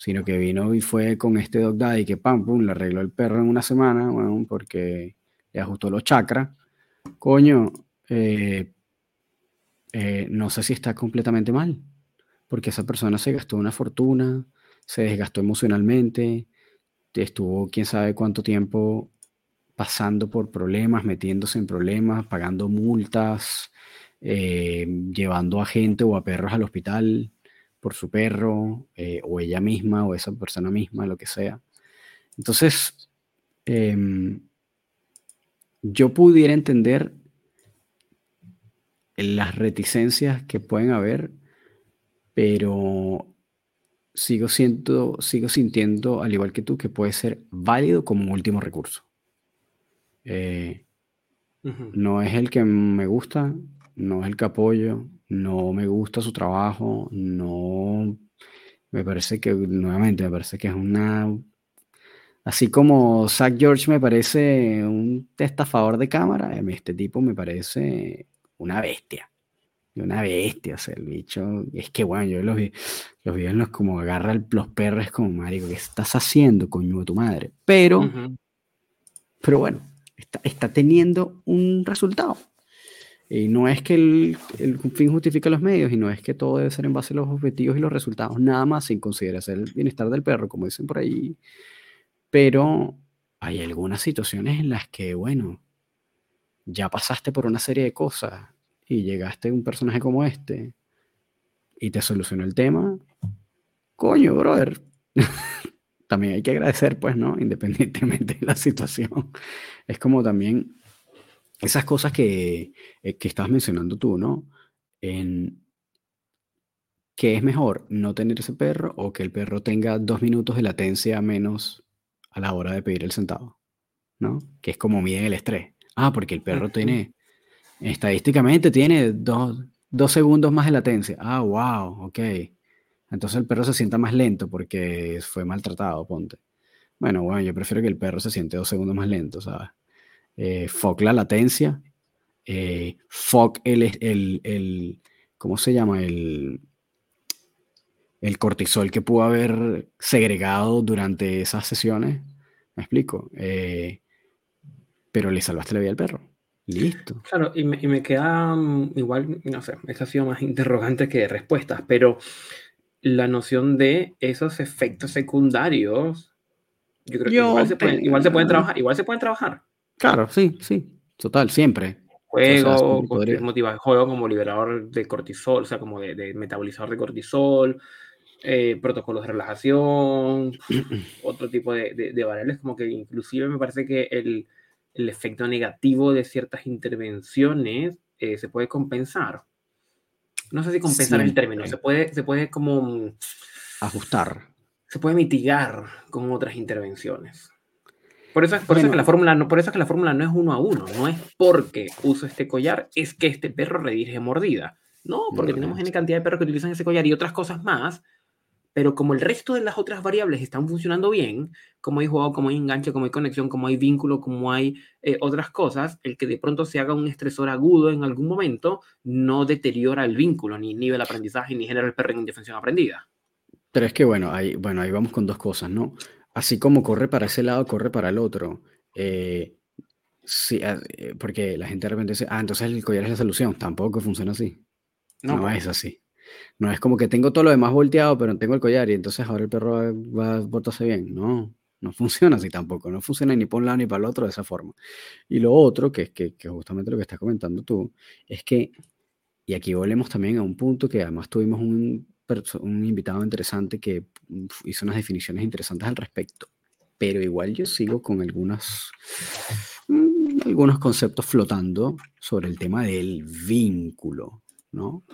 sino que vino y fue con este Dog Daddy que pam, pum, le arregló el perro en una semana, bueno, porque le ajustó los chakras. Coño, eh, eh, no sé si está completamente mal, porque esa persona se gastó una fortuna, se desgastó emocionalmente, estuvo quién sabe cuánto tiempo pasando por problemas, metiéndose en problemas, pagando multas, eh, llevando a gente o a perros al hospital por su perro, eh, o ella misma, o esa persona misma, lo que sea. Entonces, em, yo pudiera entender las reticencias que pueden haber, pero sigo, siento, sigo sintiendo, al igual que tú, que puede ser válido como último recurso. Eh, no es el que me gusta, no es el que apoyo, no me gusta su trabajo, no me parece que, nuevamente, me parece que es una Así como Zach George me parece un estafador de cámara, este tipo me parece una bestia. Una bestia, o sea, el bicho. Es que bueno, yo los vi, los vi en los como agarra los perros como marico, ¿qué estás haciendo, coño de tu madre? Pero, pero bueno, está, está, teniendo un resultado. Y no es que el, el, fin justifique los medios y no es que todo debe ser en base a los objetivos y los resultados, nada más sin considerar el bienestar del perro, como dicen por ahí. Pero hay algunas situaciones en las que, bueno, ya pasaste por una serie de cosas y llegaste a un personaje como este y te solucionó el tema. Coño, brother. también hay que agradecer, pues, ¿no? Independientemente de la situación. Es como también esas cosas que, eh, que estabas mencionando tú, ¿no? En que es mejor no tener ese perro o que el perro tenga dos minutos de latencia menos a la hora de pedir el centavo, ¿no? Que es como miden el estrés. Ah, porque el perro tiene, estadísticamente tiene dos, dos segundos más de latencia. Ah, wow, ok. Entonces el perro se sienta más lento porque fue maltratado, ponte. Bueno, bueno, yo prefiero que el perro se siente dos segundos más lento, ¿sabes? Eh, la latencia, eh, el, el, el, ¿cómo se llama? El, el cortisol que pudo haber segregado durante esas sesiones. ¿Me explico? Eh, pero le salvaste la vida al perro. Listo. Claro, y me, y me queda mm, igual, no sé, esa ha sido más interrogante que respuestas, pero la noción de esos efectos secundarios, yo creo que igual, se pueden, igual se pueden trabajar, igual se pueden trabajar. Claro, sí, sí, total, siempre. Juego, juego como liberador de cortisol, o sea, como de, metabolizador de cortisol, eh, protocolos de relajación, otro tipo de, de, variables, como que inclusive me parece que el, el efecto negativo de ciertas intervenciones eh, se puede compensar. No sé si compensar el término, se puede, se puede como... Ajustar. Se puede mitigar con otras intervenciones. Por eso, por eso que la fórmula no, por eso que la fórmula no es uno a uno, no es porque uso este collar, es que este perro redirige mordida. No, porque tenemos N cantidad de perros que utilizan ese collar y otras cosas más, pero como el resto de las otras variables están funcionando bien, como hay juego, como hay enganche, como hay conexión, como hay vínculo, como hay eh, otras cosas, el que de pronto se haga un estresor agudo en algún momento no deteriora el vínculo, ni nivel aprendizaje, ni genera el perro en indefensión aprendida. Pero es que bueno, ahí, bueno, ahí vamos con dos cosas, ¿no? Así como corre para ese lado, corre para el otro. Eh, sí, ah, eh, porque la gente de repente dice, ah, entonces el collar es la solución. Tampoco funciona así. No, pues. es así. No es como que tengo todo lo demás volteado, pero no tengo el collar y entonces ahora el perro va, a portarse bien. No, no funciona así tampoco. No funciona ni por un lado ni para el otro de esa forma. Y lo otro, que es que, que justamente lo que estás comentando tú, es que, y aquí volvemos también a un punto que además tuvimos un un invitado interesante que hizo unas definiciones interesantes al respecto, pero igual yo sigo con algunas, mm, algunos conceptos flotando sobre el tema del vínculo, ¿no?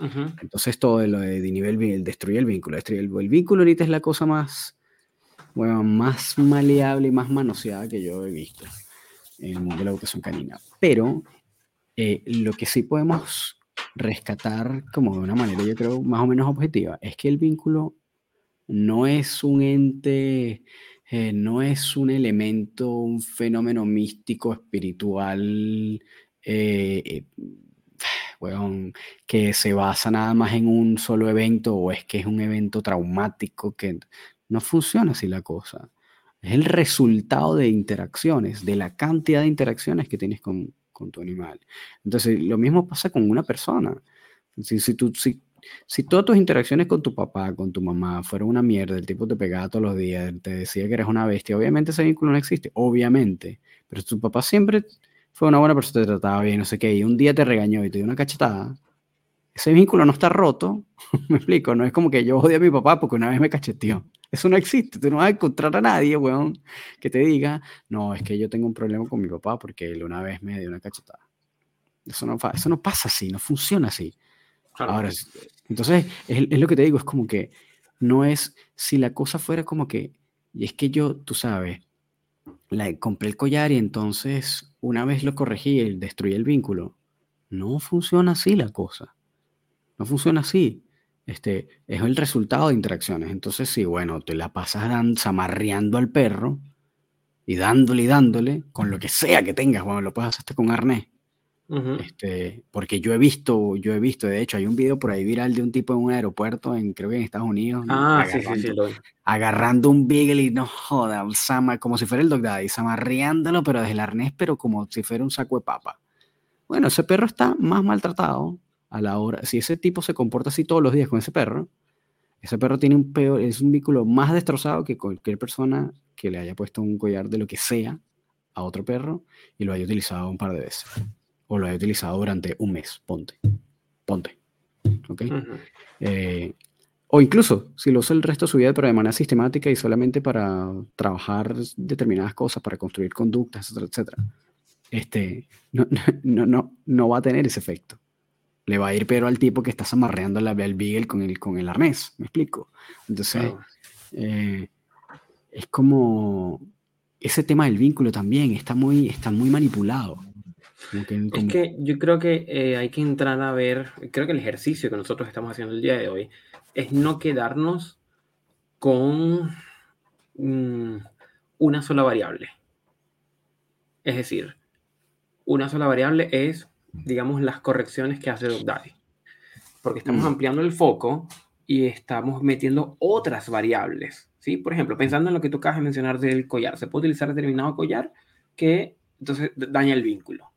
Entonces todo lo de, nivel, destruye el vínculo, destruye el, vínculo ahorita es la cosa más, bueno, más maleable y más manoseada que yo he visto en el mundo de la educación canina. Pero eh, lo que sí podemos rescatar como de una manera, yo creo, más o menos objetiva, es que el vínculo no es un ente, eh, no es un elemento, un fenómeno místico, espiritual, eh, eh, que se basa nada más en un solo evento o es que es un evento traumático, que no funciona así la cosa. Es el resultado de interacciones, de la cantidad de interacciones que tienes con, con tu animal. Entonces, lo mismo pasa con una persona. Si, si, tú, si, si todas tus interacciones con tu papá, con tu mamá, fueron una mierda, el tipo te pegaba todos los días, te decía que eres una bestia, obviamente ese vínculo no existe, obviamente. Pero tu papá siempre fue una buena persona, te trataba bien, no sé qué, y un día te regañó y te dio una cachetada, ese vínculo no está roto, me explico, no es como que yo odio a mi papá porque una vez me cacheteó. Eso no existe. Tú no vas a encontrar a nadie, weón, que te diga, no, es que yo tengo un problema con mi papá porque él una vez me dio una cachetada. Eso no, eso no pasa así, no funciona así. Ahora, entonces, es, es, lo que te digo, es como que no es, si la cosa fuera como que, y es que yo, tú sabes, la, compré el collar y entonces una vez lo corregí y destruí el vínculo. No funciona así la cosa. No funciona así este, es el resultado de interacciones. Entonces, sí, bueno, te la pasas zamarreando al perro, y dándole y dándole con lo que sea que tengas, bueno, lo puedes hacer con arnés. este, porque yo he visto, yo he visto, de hecho, hay un video por ahí viral de un tipo en un aeropuerto, en, creo que en Estados Unidos, ah, agarrando, sí, sí, sí, agarrando un beagle y no joda, como si fuera el Dog Daddy, zamarreándolo, pero desde el arnés, pero como si fuera un saco de papa. Bueno, ese perro está más maltratado a la hora, si ese tipo se comporta así todos los días con ese perro, ese perro tiene un peor, es un vínculo más destrozado que cualquier persona que le haya puesto un collar de lo que sea a otro perro y lo haya utilizado un par de veces. O lo haya utilizado durante un mes, ponte. Ponte. ¿Ok? Eh, o incluso si lo usa el resto de su vida, pero de manera sistemática y solamente para trabajar determinadas cosas, para construir conductas, etcétera, etcétera. Este, no, no, no, no va a tener ese efecto. Le va a ir pero al tipo que está amarreando la, el beagle con el, con el arnés, ¿me explico? Entonces, eh, es como ese tema del vínculo también está muy, está muy manipulado. Es que yo creo que eh, hay que entrar a ver, creo que el ejercicio que nosotros estamos haciendo el día de hoy es no quedarnos con mm, una sola variable. Es decir, una sola variable es digamos, las correcciones que hace DocDaddy. Porque estamos mm. ampliando el foco y estamos metiendo otras variables. ¿sí? Por ejemplo, pensando en lo que tú acabas de mencionar del collar, se puede utilizar determinado collar que entonces daña el vínculo.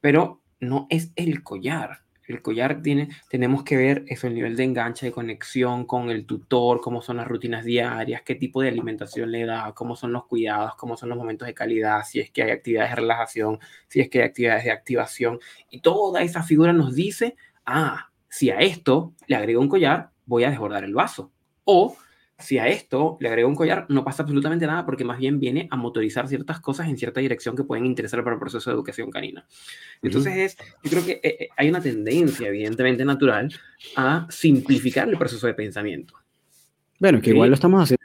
Pero no es el collar, el collar tiene, tenemos que ver eso, el nivel de enganche, de conexión con el tutor, cómo son las rutinas diarias, qué tipo de alimentación le da, cómo son los cuidados, cómo son los momentos de calidad, si es que hay actividades de relajación, si es que hay actividades de activación. Y toda esa figura nos dice, ah, si a esto le agrego un collar, voy a desbordar el vaso. O si a esto le agrego un collar, no pasa absolutamente nada porque más bien viene a motorizar ciertas cosas en cierta dirección que pueden interesar para el proceso de educación canina. Entonces, es, yo creo que eh, eh, hay una tendencia, evidentemente natural, a simplificar el proceso de pensamiento. Bueno, que igual lo estamos haciendo,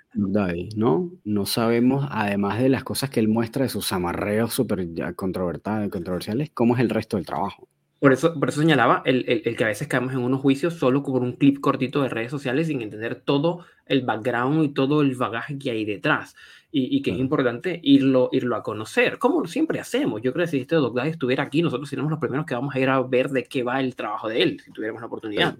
¿no? No sabemos, además de las cosas que él muestra de sus amarreos súper controversiales, cómo es el resto del trabajo. Por eso, por eso señalaba el, el, que a veces caemos en unos juicios solo por un clip cortito de redes sociales sin entender todo el background y todo el bagaje que hay detrás. Y, y que es importante irlo, irlo a conocer, como siempre hacemos. Yo creo que si este doctor estuviera aquí, nosotros seríamos los primeros que vamos a ir a ver de qué va el trabajo de él, si tuviéramos la oportunidad.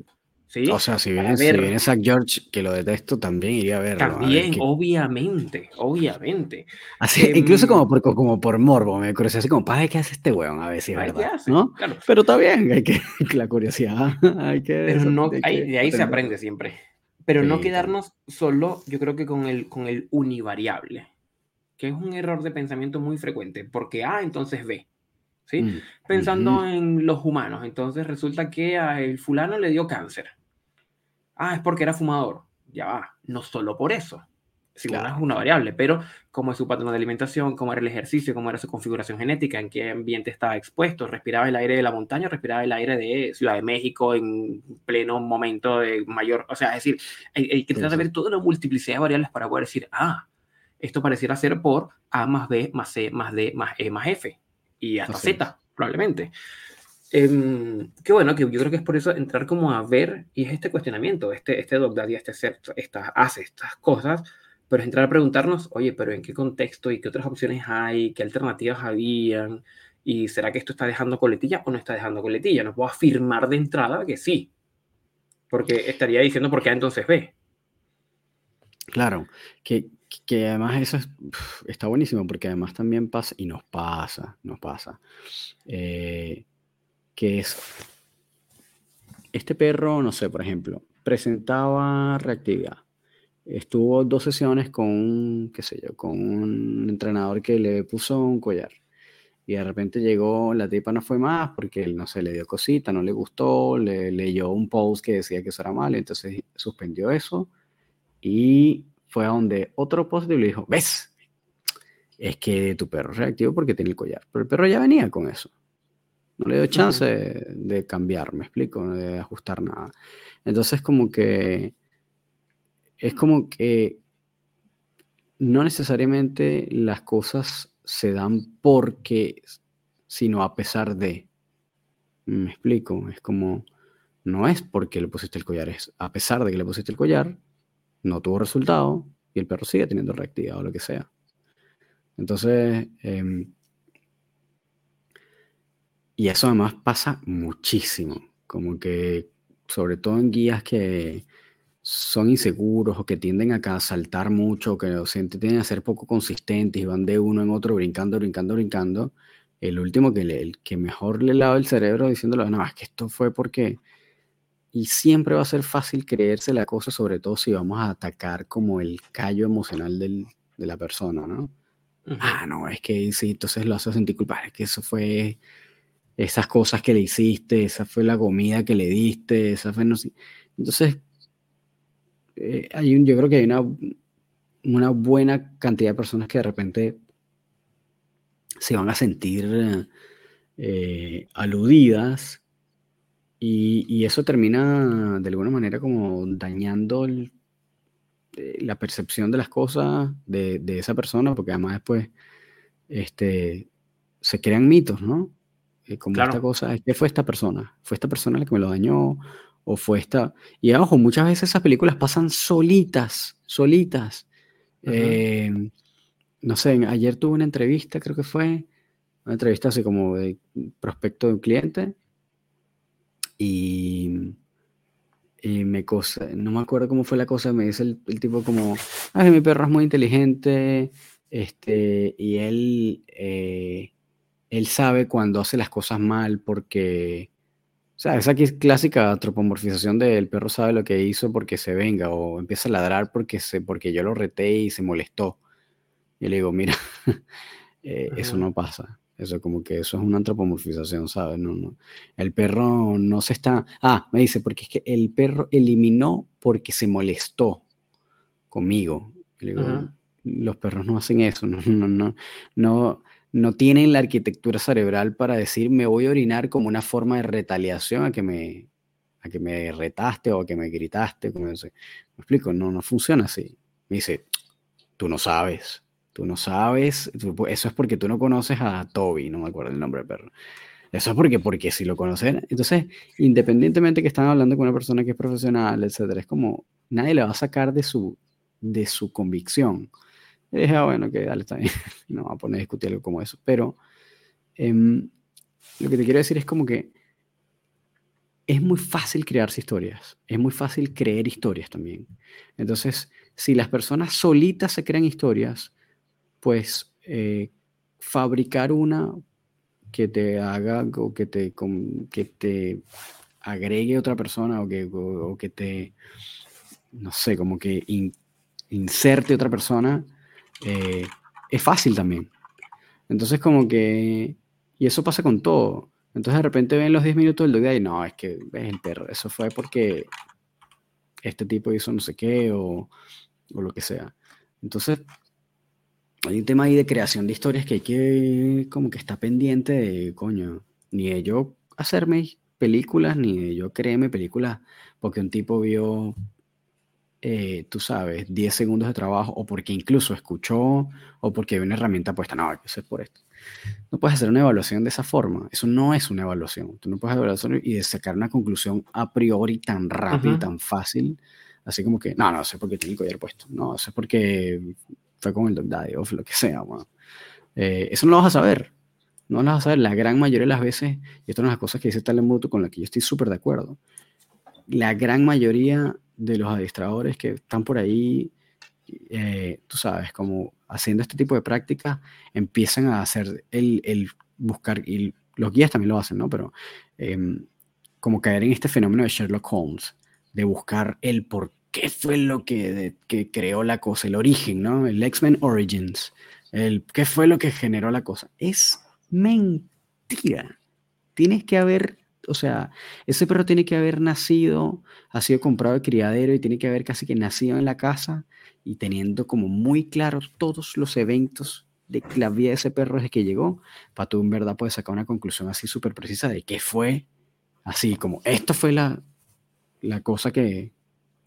O sea, si viene, si viene Zach George, que lo detesto, también iría a verlo. También, obviamente, obviamente. Así, em, incluso como por, como por morbo, me curiosidad, así como, ¿qué hace este weón? A ver si es verdad, ¿no? Pero está bien, hay que, la curiosidad, hay que... Pero no, de ahí se aprende siempre. Pero no quedarnos solo, yo creo que con el, con el univariable, que es un error de pensamiento muy frecuente, porque A, entonces B. ¿Sí? Mm, Pensando en los humanos, entonces resulta que a el fulano le dio cáncer Ah, es porque era fumador. Ya va, no solo por eso. Si es una variable, pero cómo es su patrón de alimentación, cómo era el ejercicio, cómo era su configuración genética, en qué ambiente estaba expuesto, respiraba el aire de la montaña, respiraba el aire de Ciudad de México en pleno momento de mayor, o sea, es decir, hay, que tratar de ver toda la multiplicidad de variables para poder decir, ah, esto pareciera ser por A más B más C más D más E más F y hasta Z, probablemente. Eh, qué bueno, que yo creo que es por eso entrar como a ver, y es este cuestionamiento, este, este Doc Daddy este ser, hace estas cosas, pero es entrar a preguntarnos, oye, pero ¿en qué contexto y qué otras opciones hay? ¿Qué alternativas habían? ¿Y será que esto está dejando coletilla o no está dejando coletilla? No puedo afirmar de entrada que sí, porque estaría diciendo por qué entonces ve. Claro, que, que además eso está buenísimo, porque además también pasa, y nos pasa, nos pasa. Eh, que es, este perro, no sé, por ejemplo, presentaba reactividad. Estuvo dos sesiones con un, qué sé yo, con un entrenador que le puso un collar. Y de repente llegó, la tipa no fue más porque él, no sé, le dio cosita, no le gustó, le leyó un post que decía que eso era malo, entonces suspendió eso. Y fue a donde otro post le dijo, ves, es que tu perro es reactivo porque tiene el collar. Pero el perro ya venía con eso. No le doy chance de, cambiar, me explico, de ajustar nada. Entonces, como que es como que no necesariamente las cosas se dan porque, sino a pesar de. Me explico, es como, no es porque le pusiste el collar, es a pesar de que le pusiste el collar, no tuvo resultado y el perro sigue teniendo reactividad o lo que sea. Entonces, em, y eso además pasa muchísimo, como que sobre todo en guías que son inseguros o que tienden a saltar mucho, que tienden a ser poco consistentes y van de uno en otro brincando, brincando, brincando. El último que, el que mejor le lava el cerebro diciéndole, no, es que esto fue porque... Y siempre va a ser fácil creerse la cosa, sobre todo si vamos a atacar como el callo emocional del, de la persona, ¿no? Ah, no, es que sí, entonces lo hace sentir culpable, es que eso fue esas cosas que le hiciste, esa fue la comida que le diste, esa fue. Entonces, eh, hay un, yo creo que hay una, una buena cantidad de personas que de repente se van a sentir eh, aludidas y, eso termina de alguna manera como dañando eh, la percepción de las cosas de, de, esa persona, porque además después este, se crean mitos, ¿no? Eh, como esta cosa, ¿qué fue esta persona? ¿Fue esta persona la que me lo dañó? ¿O fue esta? Y ojo, muchas veces esas películas pasan solitas, solitas. Em, no sé, ayer tuve una entrevista, creo que fue, una entrevista así como de prospecto de un cliente. Y, y me cosa, no me acuerdo cómo fue la cosa, me dice el, tipo como, ay, mi perro es muy inteligente, este, y él... Eh, él sabe cuando hace las cosas mal porque, o sea, esa aquí es clásica antropomorfización de el perro sabe lo que hizo porque se venga o empieza a ladrar porque, se, porque yo lo reté y se molestó. Y le digo, mira, eh, eso no pasa. Eso como que eso es una antropomorfización, ¿sabes? No, no. El perro no se está... Ah, me dice, porque es que el perro eliminó porque se molestó conmigo. Le digo, los perros no hacen eso, no, no, no, no, no tienen la arquitectura cerebral para decir me voy a orinar como una forma de retaliación a que me, a que me retaste o a que me gritaste. Como ¿Me explico? No, no funciona así. Me dice, tú no sabes, tú no sabes, eso es porque tú no conoces a Toby, no me acuerdo el nombre del perro. Eso es porque, porque si lo conocen, entonces, independientemente que están hablando con una persona que es profesional, etcétera, es como nadie le va a sacar de su, de su convicción. Y dije, ah, bueno, que dale, está bien. no va a poner a discutir algo como eso. Pero em, lo que te quiero decir es como que es muy fácil crearse historias. Es muy fácil creer historias también. Entonces, si las personas solitas se crean historias, pues eh, fabricar una que te haga o que te, que te agregue otra persona o que, o, que te, no sé, como que inserte otra persona, eh, es fácil también. Entonces como que, y eso pasa con todo. Entonces de repente ven los 10 minutos del dog y no, es que ves el perro, eso fue porque este tipo hizo no sé qué o, o lo que sea. Entonces hay un tema ahí de creación de historias que hay que, como que está pendiente de, coño, ni de yo hacerme películas, ni de yo creerme películas porque un tipo vio eh, tú sabes, 10 segundos de trabajo o porque incluso escuchó o porque hay una herramienta puesta. No, eso es por esto. No puedes hacer una evaluación de esa forma. Eso no es una evaluación. Tú no puedes evaluar y sacar una conclusión a priori tan rápida y tan fácil. Así como que, no, no sé por qué tiene el collar puesto. No, sé por qué fue con el Dog Daddy o lo que sea. Eh, eso no lo vas a saber. No lo vas a saber. La gran mayoría de las veces, y esto es una cosa que dice Telemundo con la que yo estoy súper de acuerdo. La gran mayoría de los adiestradores que están por ahí, eh, tú sabes, como haciendo este tipo de prácticas, empiezan a hacer el, el buscar, y los guías también lo hacen, ¿no? Pero em, como caer en este fenómeno de Sherlock Holmes, de buscar el por qué fue lo que, que creó la cosa, el origen, ¿no? El X-Men Origins, el qué fue lo que generó la cosa. Es mentira. Tienes que haber o sea, ese perro tiene que haber nacido, ha sido comprado de criadero y tiene que haber casi que nacido en la casa y teniendo como muy claros todos los eventos de la vida de ese perro desde que llegó, para tú en verdad puedes sacar una conclusión así súper precisa de qué fue, así como esto fue la, la cosa que,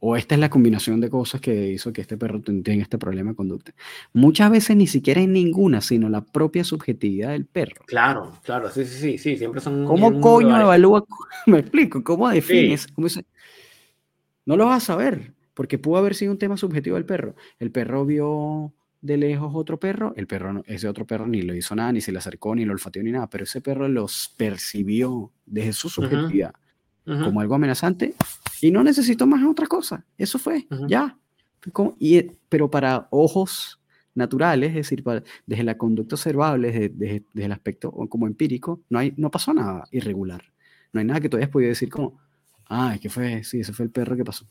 o esta es la combinación de cosas que hizo que este perro tenga este problema de conducta. Muchas veces ni siquiera es ninguna, sino la propia subjetividad del perro. Claro, claro, sí, sí, sí, sí siempre son... ¿Cómo coño evalúa? Me explico, ¿cómo defines? no lo vas a saber, porque pudo haber sido un tema subjetivo del perro. El perro vio de lejos otro perro, el perro, ese otro perro ni lo hizo nada, ni se le acercó, ni lo olfateó, ni nada, pero ese perro los percibió desde su subjetividad como algo amenazante y no necesitó más otra cosa. Eso fue, ya. y, pero para ojos naturales, es decir, desde la conducta observable, desde, desde, el aspecto como empírico, no, hay, no pasó nada irregular. No hay nada que tú hayas podido decir como, ay, ¿qué fue? Sí, ese fue el perro que pasó.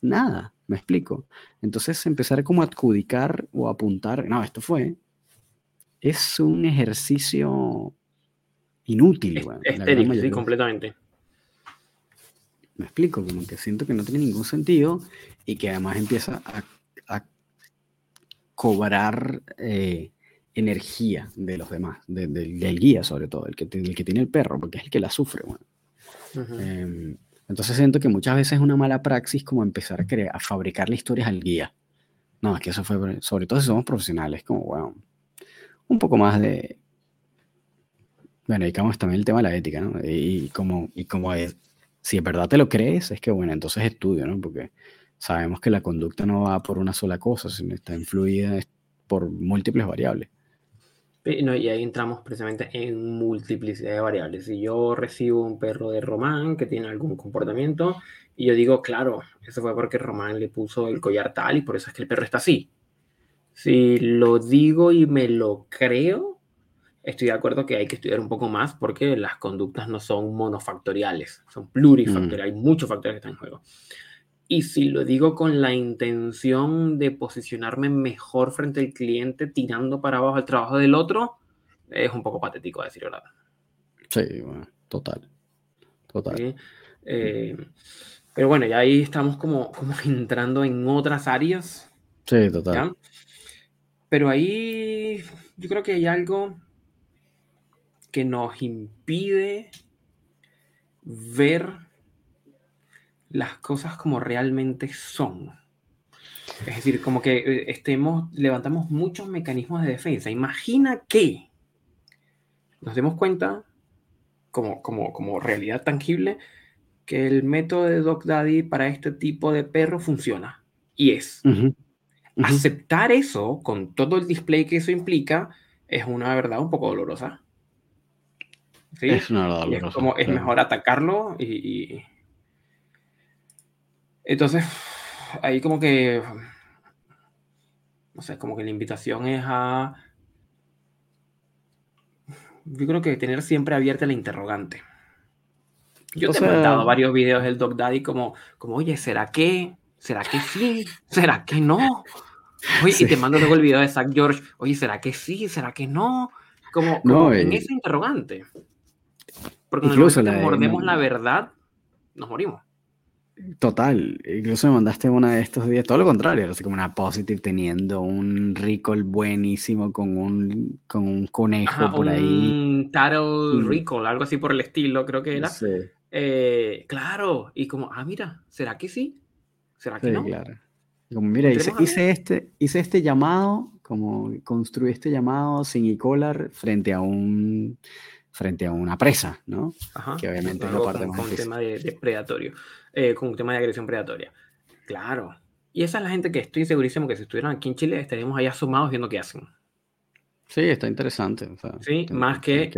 Nada, me explico. Entonces empezar como a adjudicar o apuntar, no, esto fue, es un ejercicio inútil. Es, sí, completamente. Me explico, como que siento que no tiene ningún sentido y que además empieza a, cobrar eh, energía de los demás, del guía sobre todo, el que, el que tiene el perro, porque es el que la sufre. Em, entonces siento que muchas veces es una mala praxis como empezar a, crear, a fabricarle historias al guía. No, es que eso fue, sobre todo si somos profesionales, como, bueno, un poco más de... Bueno, digamos también el tema de la ética, ¿no? Y, como, y como es, si es verdad te lo crees, es que, bueno, entonces estudio, ¿no? Porque sabemos que la conducta no va por una sola cosa, sino está influida por múltiples variables. No, y ahí entramos precisamente en multiplicidad de variables. Si yo recibo un perro de Román que tiene algún comportamiento y yo digo, claro, eso fue porque Román le puso el collar tal y por eso es que el perro está así. Si lo digo y me lo creo, estoy de acuerdo que hay que estudiar un poco más porque las conductas no son monofactoriales, son plurifactoriales, mm. hay muchos factores que están en juego. Y si lo digo con la intención de posicionarme mejor frente al cliente, tirando para abajo el trabajo del otro, es un poco patético a decir verdad. Sí, bueno, total. Total. Eh, pero bueno, ya ahí estamos como, como entrando en otras áreas. Sí, total. Pero ahí yo creo que hay algo que nos impide ver las cosas como realmente son. Es decir, como que eh, estemos, levantamos muchos mecanismos de defensa. Imagina que nos demos cuenta, como, como, como realidad tangible, que el método de Doc Daddy para este tipo de perro funciona. Y es. Aceptar eso, con todo el display que eso implica, es una verdad un poco dolorosa. ¿Sí? Es una verdad dolorosa. Es, como, es mejor atacarlo y entonces, ahí como que, no sé, como que la invitación es a, yo creo que tener siempre abierta la interrogante. Yo te he mandado varios videos del Dog Daddy como, como, oye, ¿será que? ¿Será que sí? ¿Será que no? Oye, y te mando luego el video de Zach George, oye, ¿será que sí? ¿Será que no? Como, en ese interrogante. Porque cuando mordemos la verdad, nos morimos. Total, incluso me mandaste una de estos días, todo lo contrario, así como una positive teniendo un recall buenísimo con un, con un conejo por ahí. Un Taro mm. recall, algo así por el estilo, creo que era. Eh, claro, y como, ah, mira, ¿será que sí? ¿Será que no? Claro. Como, mira, hice, hice, este, hice este llamado, como construí este llamado sin e-collar frente a un frente a una presa, ¿no? que obviamente es la parte con, más con un tema de, predatorio, eh, con un tema de agresión predatoria. Claro. Y esa es la gente que estoy segurísimo que si estuvieran aquí en Chile estaríamos ahí sumados viendo qué hacen. Sí, está interesante. sí, más que,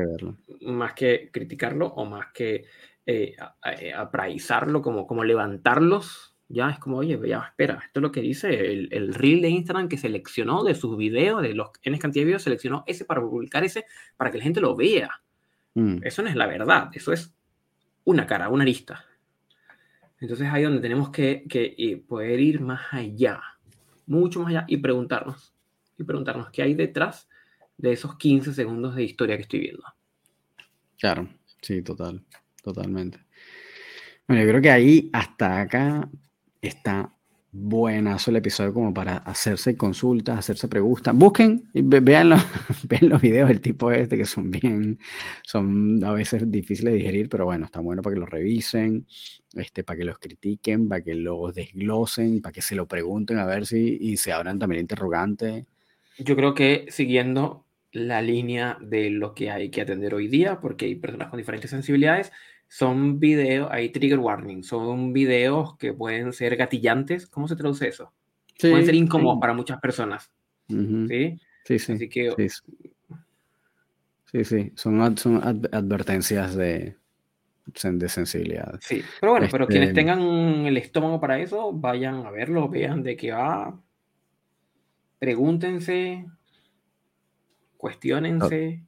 más que criticarlo o más que eh, eh, apraizarlo, como, como levantarlos, ya es como, oye, ya, espera, esto es lo que dice el, el reel de Instagram que seleccionó de sus videos, de los N cantidad de videos, seleccionó ese para publicar ese, para que la gente lo vea. Mm. Eso no es la verdad, eso es una cara, una arista. Entonces ahí donde tenemos que, que poder ir más allá, mucho más allá y preguntarnos, y preguntarnos qué hay detrás de esos 15 segundos de historia que estoy viendo. Claro, sí, total, totalmente. Bueno, yo creo que ahí hasta acá está buenazo el episodio como para hacerse consultas, hacerse preguntas. Busquen, vean los, vean los videos del tipo este que son bien, son a veces difíciles de digerir, pero bueno, está bueno para que los revisen, este, para que los critiquen, para que los desglosen, para que se lo pregunten a ver si y se abran también interrogantes. Yo creo que siguiendo la línea de lo que hay que atender hoy día, porque hay personas con diferentes sensibilidades, son videos, hay trigger warning, son videos que pueden ser gatillantes. ¿Cómo se traduce eso? pueden ser incómodos para muchas personas. ¿sí? Sí, sí. Así que... Sí, sí, son, son advertencias de, de sensibilidad. Sí, pero bueno, pero quienes este tengan el estómago para eso, vayan a verlo, vean de qué va, pregúntense, cuestionense,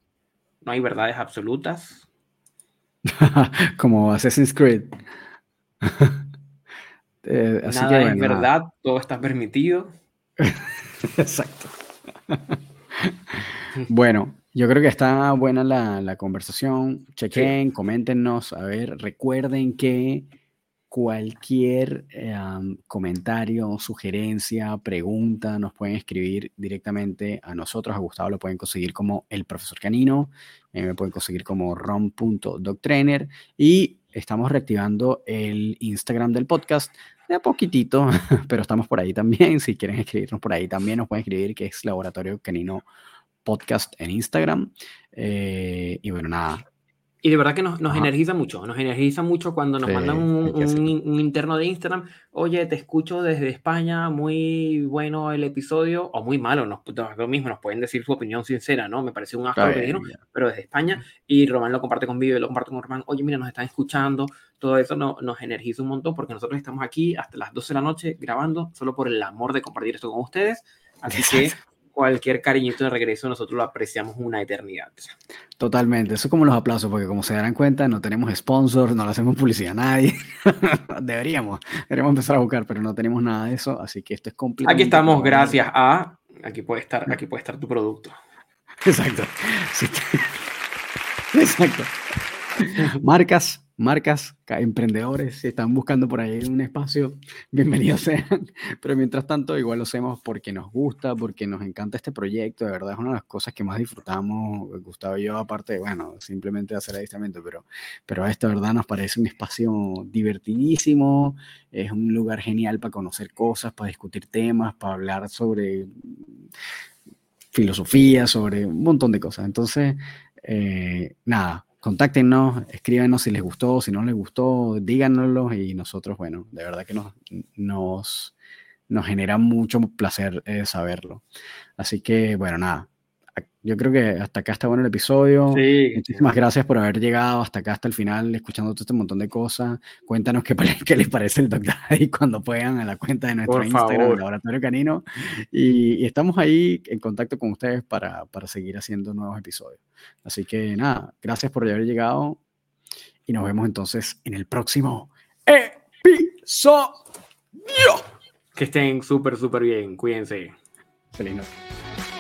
no hay verdades absolutas. Como Assassin's Creed. Eh, Nada es verdad, todo está permitido. Exacto. bueno, yo creo que está buena la, conversación. Chequen, coméntenos. A ver, recuerden que cualquier em, comentario, sugerencia, pregunta, nos pueden escribir directamente a nosotros. A Gustavo lo pueden conseguir como el profesor Canino, eh, me pueden conseguir como rom.doctrainer y estamos reactivando el Instagram del podcast de a poquitito, pero estamos por ahí también. Si quieren escribirnos por ahí también nos pueden escribir que es Laboratorio Canino Podcast en Instagram. Eh, y bueno, nada, y de verdad que nos, nos energiza mucho, nos energiza mucho cuando nos mandan un, un, interno de Instagram, oye, te escucho desde España, muy bueno el episodio, o muy malo, nos, lo mismo, nos pueden decir su opinión sincera, ¿no? Me pareció un asco pero desde España, y Román lo comparte conmigo y lo comparte con Román, oye, mira, nos están escuchando, todo eso no, nos energiza un montón porque nosotros estamos aquí hasta las 12 de la noche grabando solo por el amor de compartir esto con ustedes, así que cualquier cariñito de regreso nosotros lo apreciamos una eternidad. Totalmente, eso es como los aplausos, porque como se darán cuenta, no tenemos sponsors, no le hacemos publicidad a nadie. deberíamos, deberíamos empezar a buscar, pero no tenemos nada de eso, así que esto es complicado. Aquí estamos, gracias a. Aquí puede estar, aquí puede estar tu producto. Exacto. Exacto. Marcas, marcas, emprendedores, si están buscando por ahí un espacio, bienvenidos sean. Pero mientras tanto, igual lo hacemos porque nos gusta, porque nos encanta este proyecto. De verdad, es una de las cosas que más disfrutamos, Gustavo y yo, aparte de, bueno, simplemente hacer adiestramiento, pero, pero esto, de verdad, nos parece un espacio divertidísimo. Es un lugar genial para conocer cosas, para discutir temas, para hablar sobre filosofía, sobre un montón de cosas. Entonces, eh, nada, contáctenos, escríbenos si les gustó, si no les gustó, díganoslo y nosotros, bueno, de verdad que nos, nos, nos genera mucho placer eh, saberlo. Así que, bueno, nada, yo creo que hasta acá está bueno el episodio. Muchísimas gracias por haber llegado hasta acá, hasta el final, escuchando todo este montón de cosas. Cuéntanos qué, qué les parece el Doctor ahí cuando puedan a la cuenta de nuestro Instagram, Laboratorio Canino. Y, estamos ahí en contacto con ustedes para, para seguir haciendo nuevos episodios. Así que nada, gracias por haber llegado y nos vemos entonces en el próximo episodio. Que estén súper, súper bien. Cuídense. Feliz noche.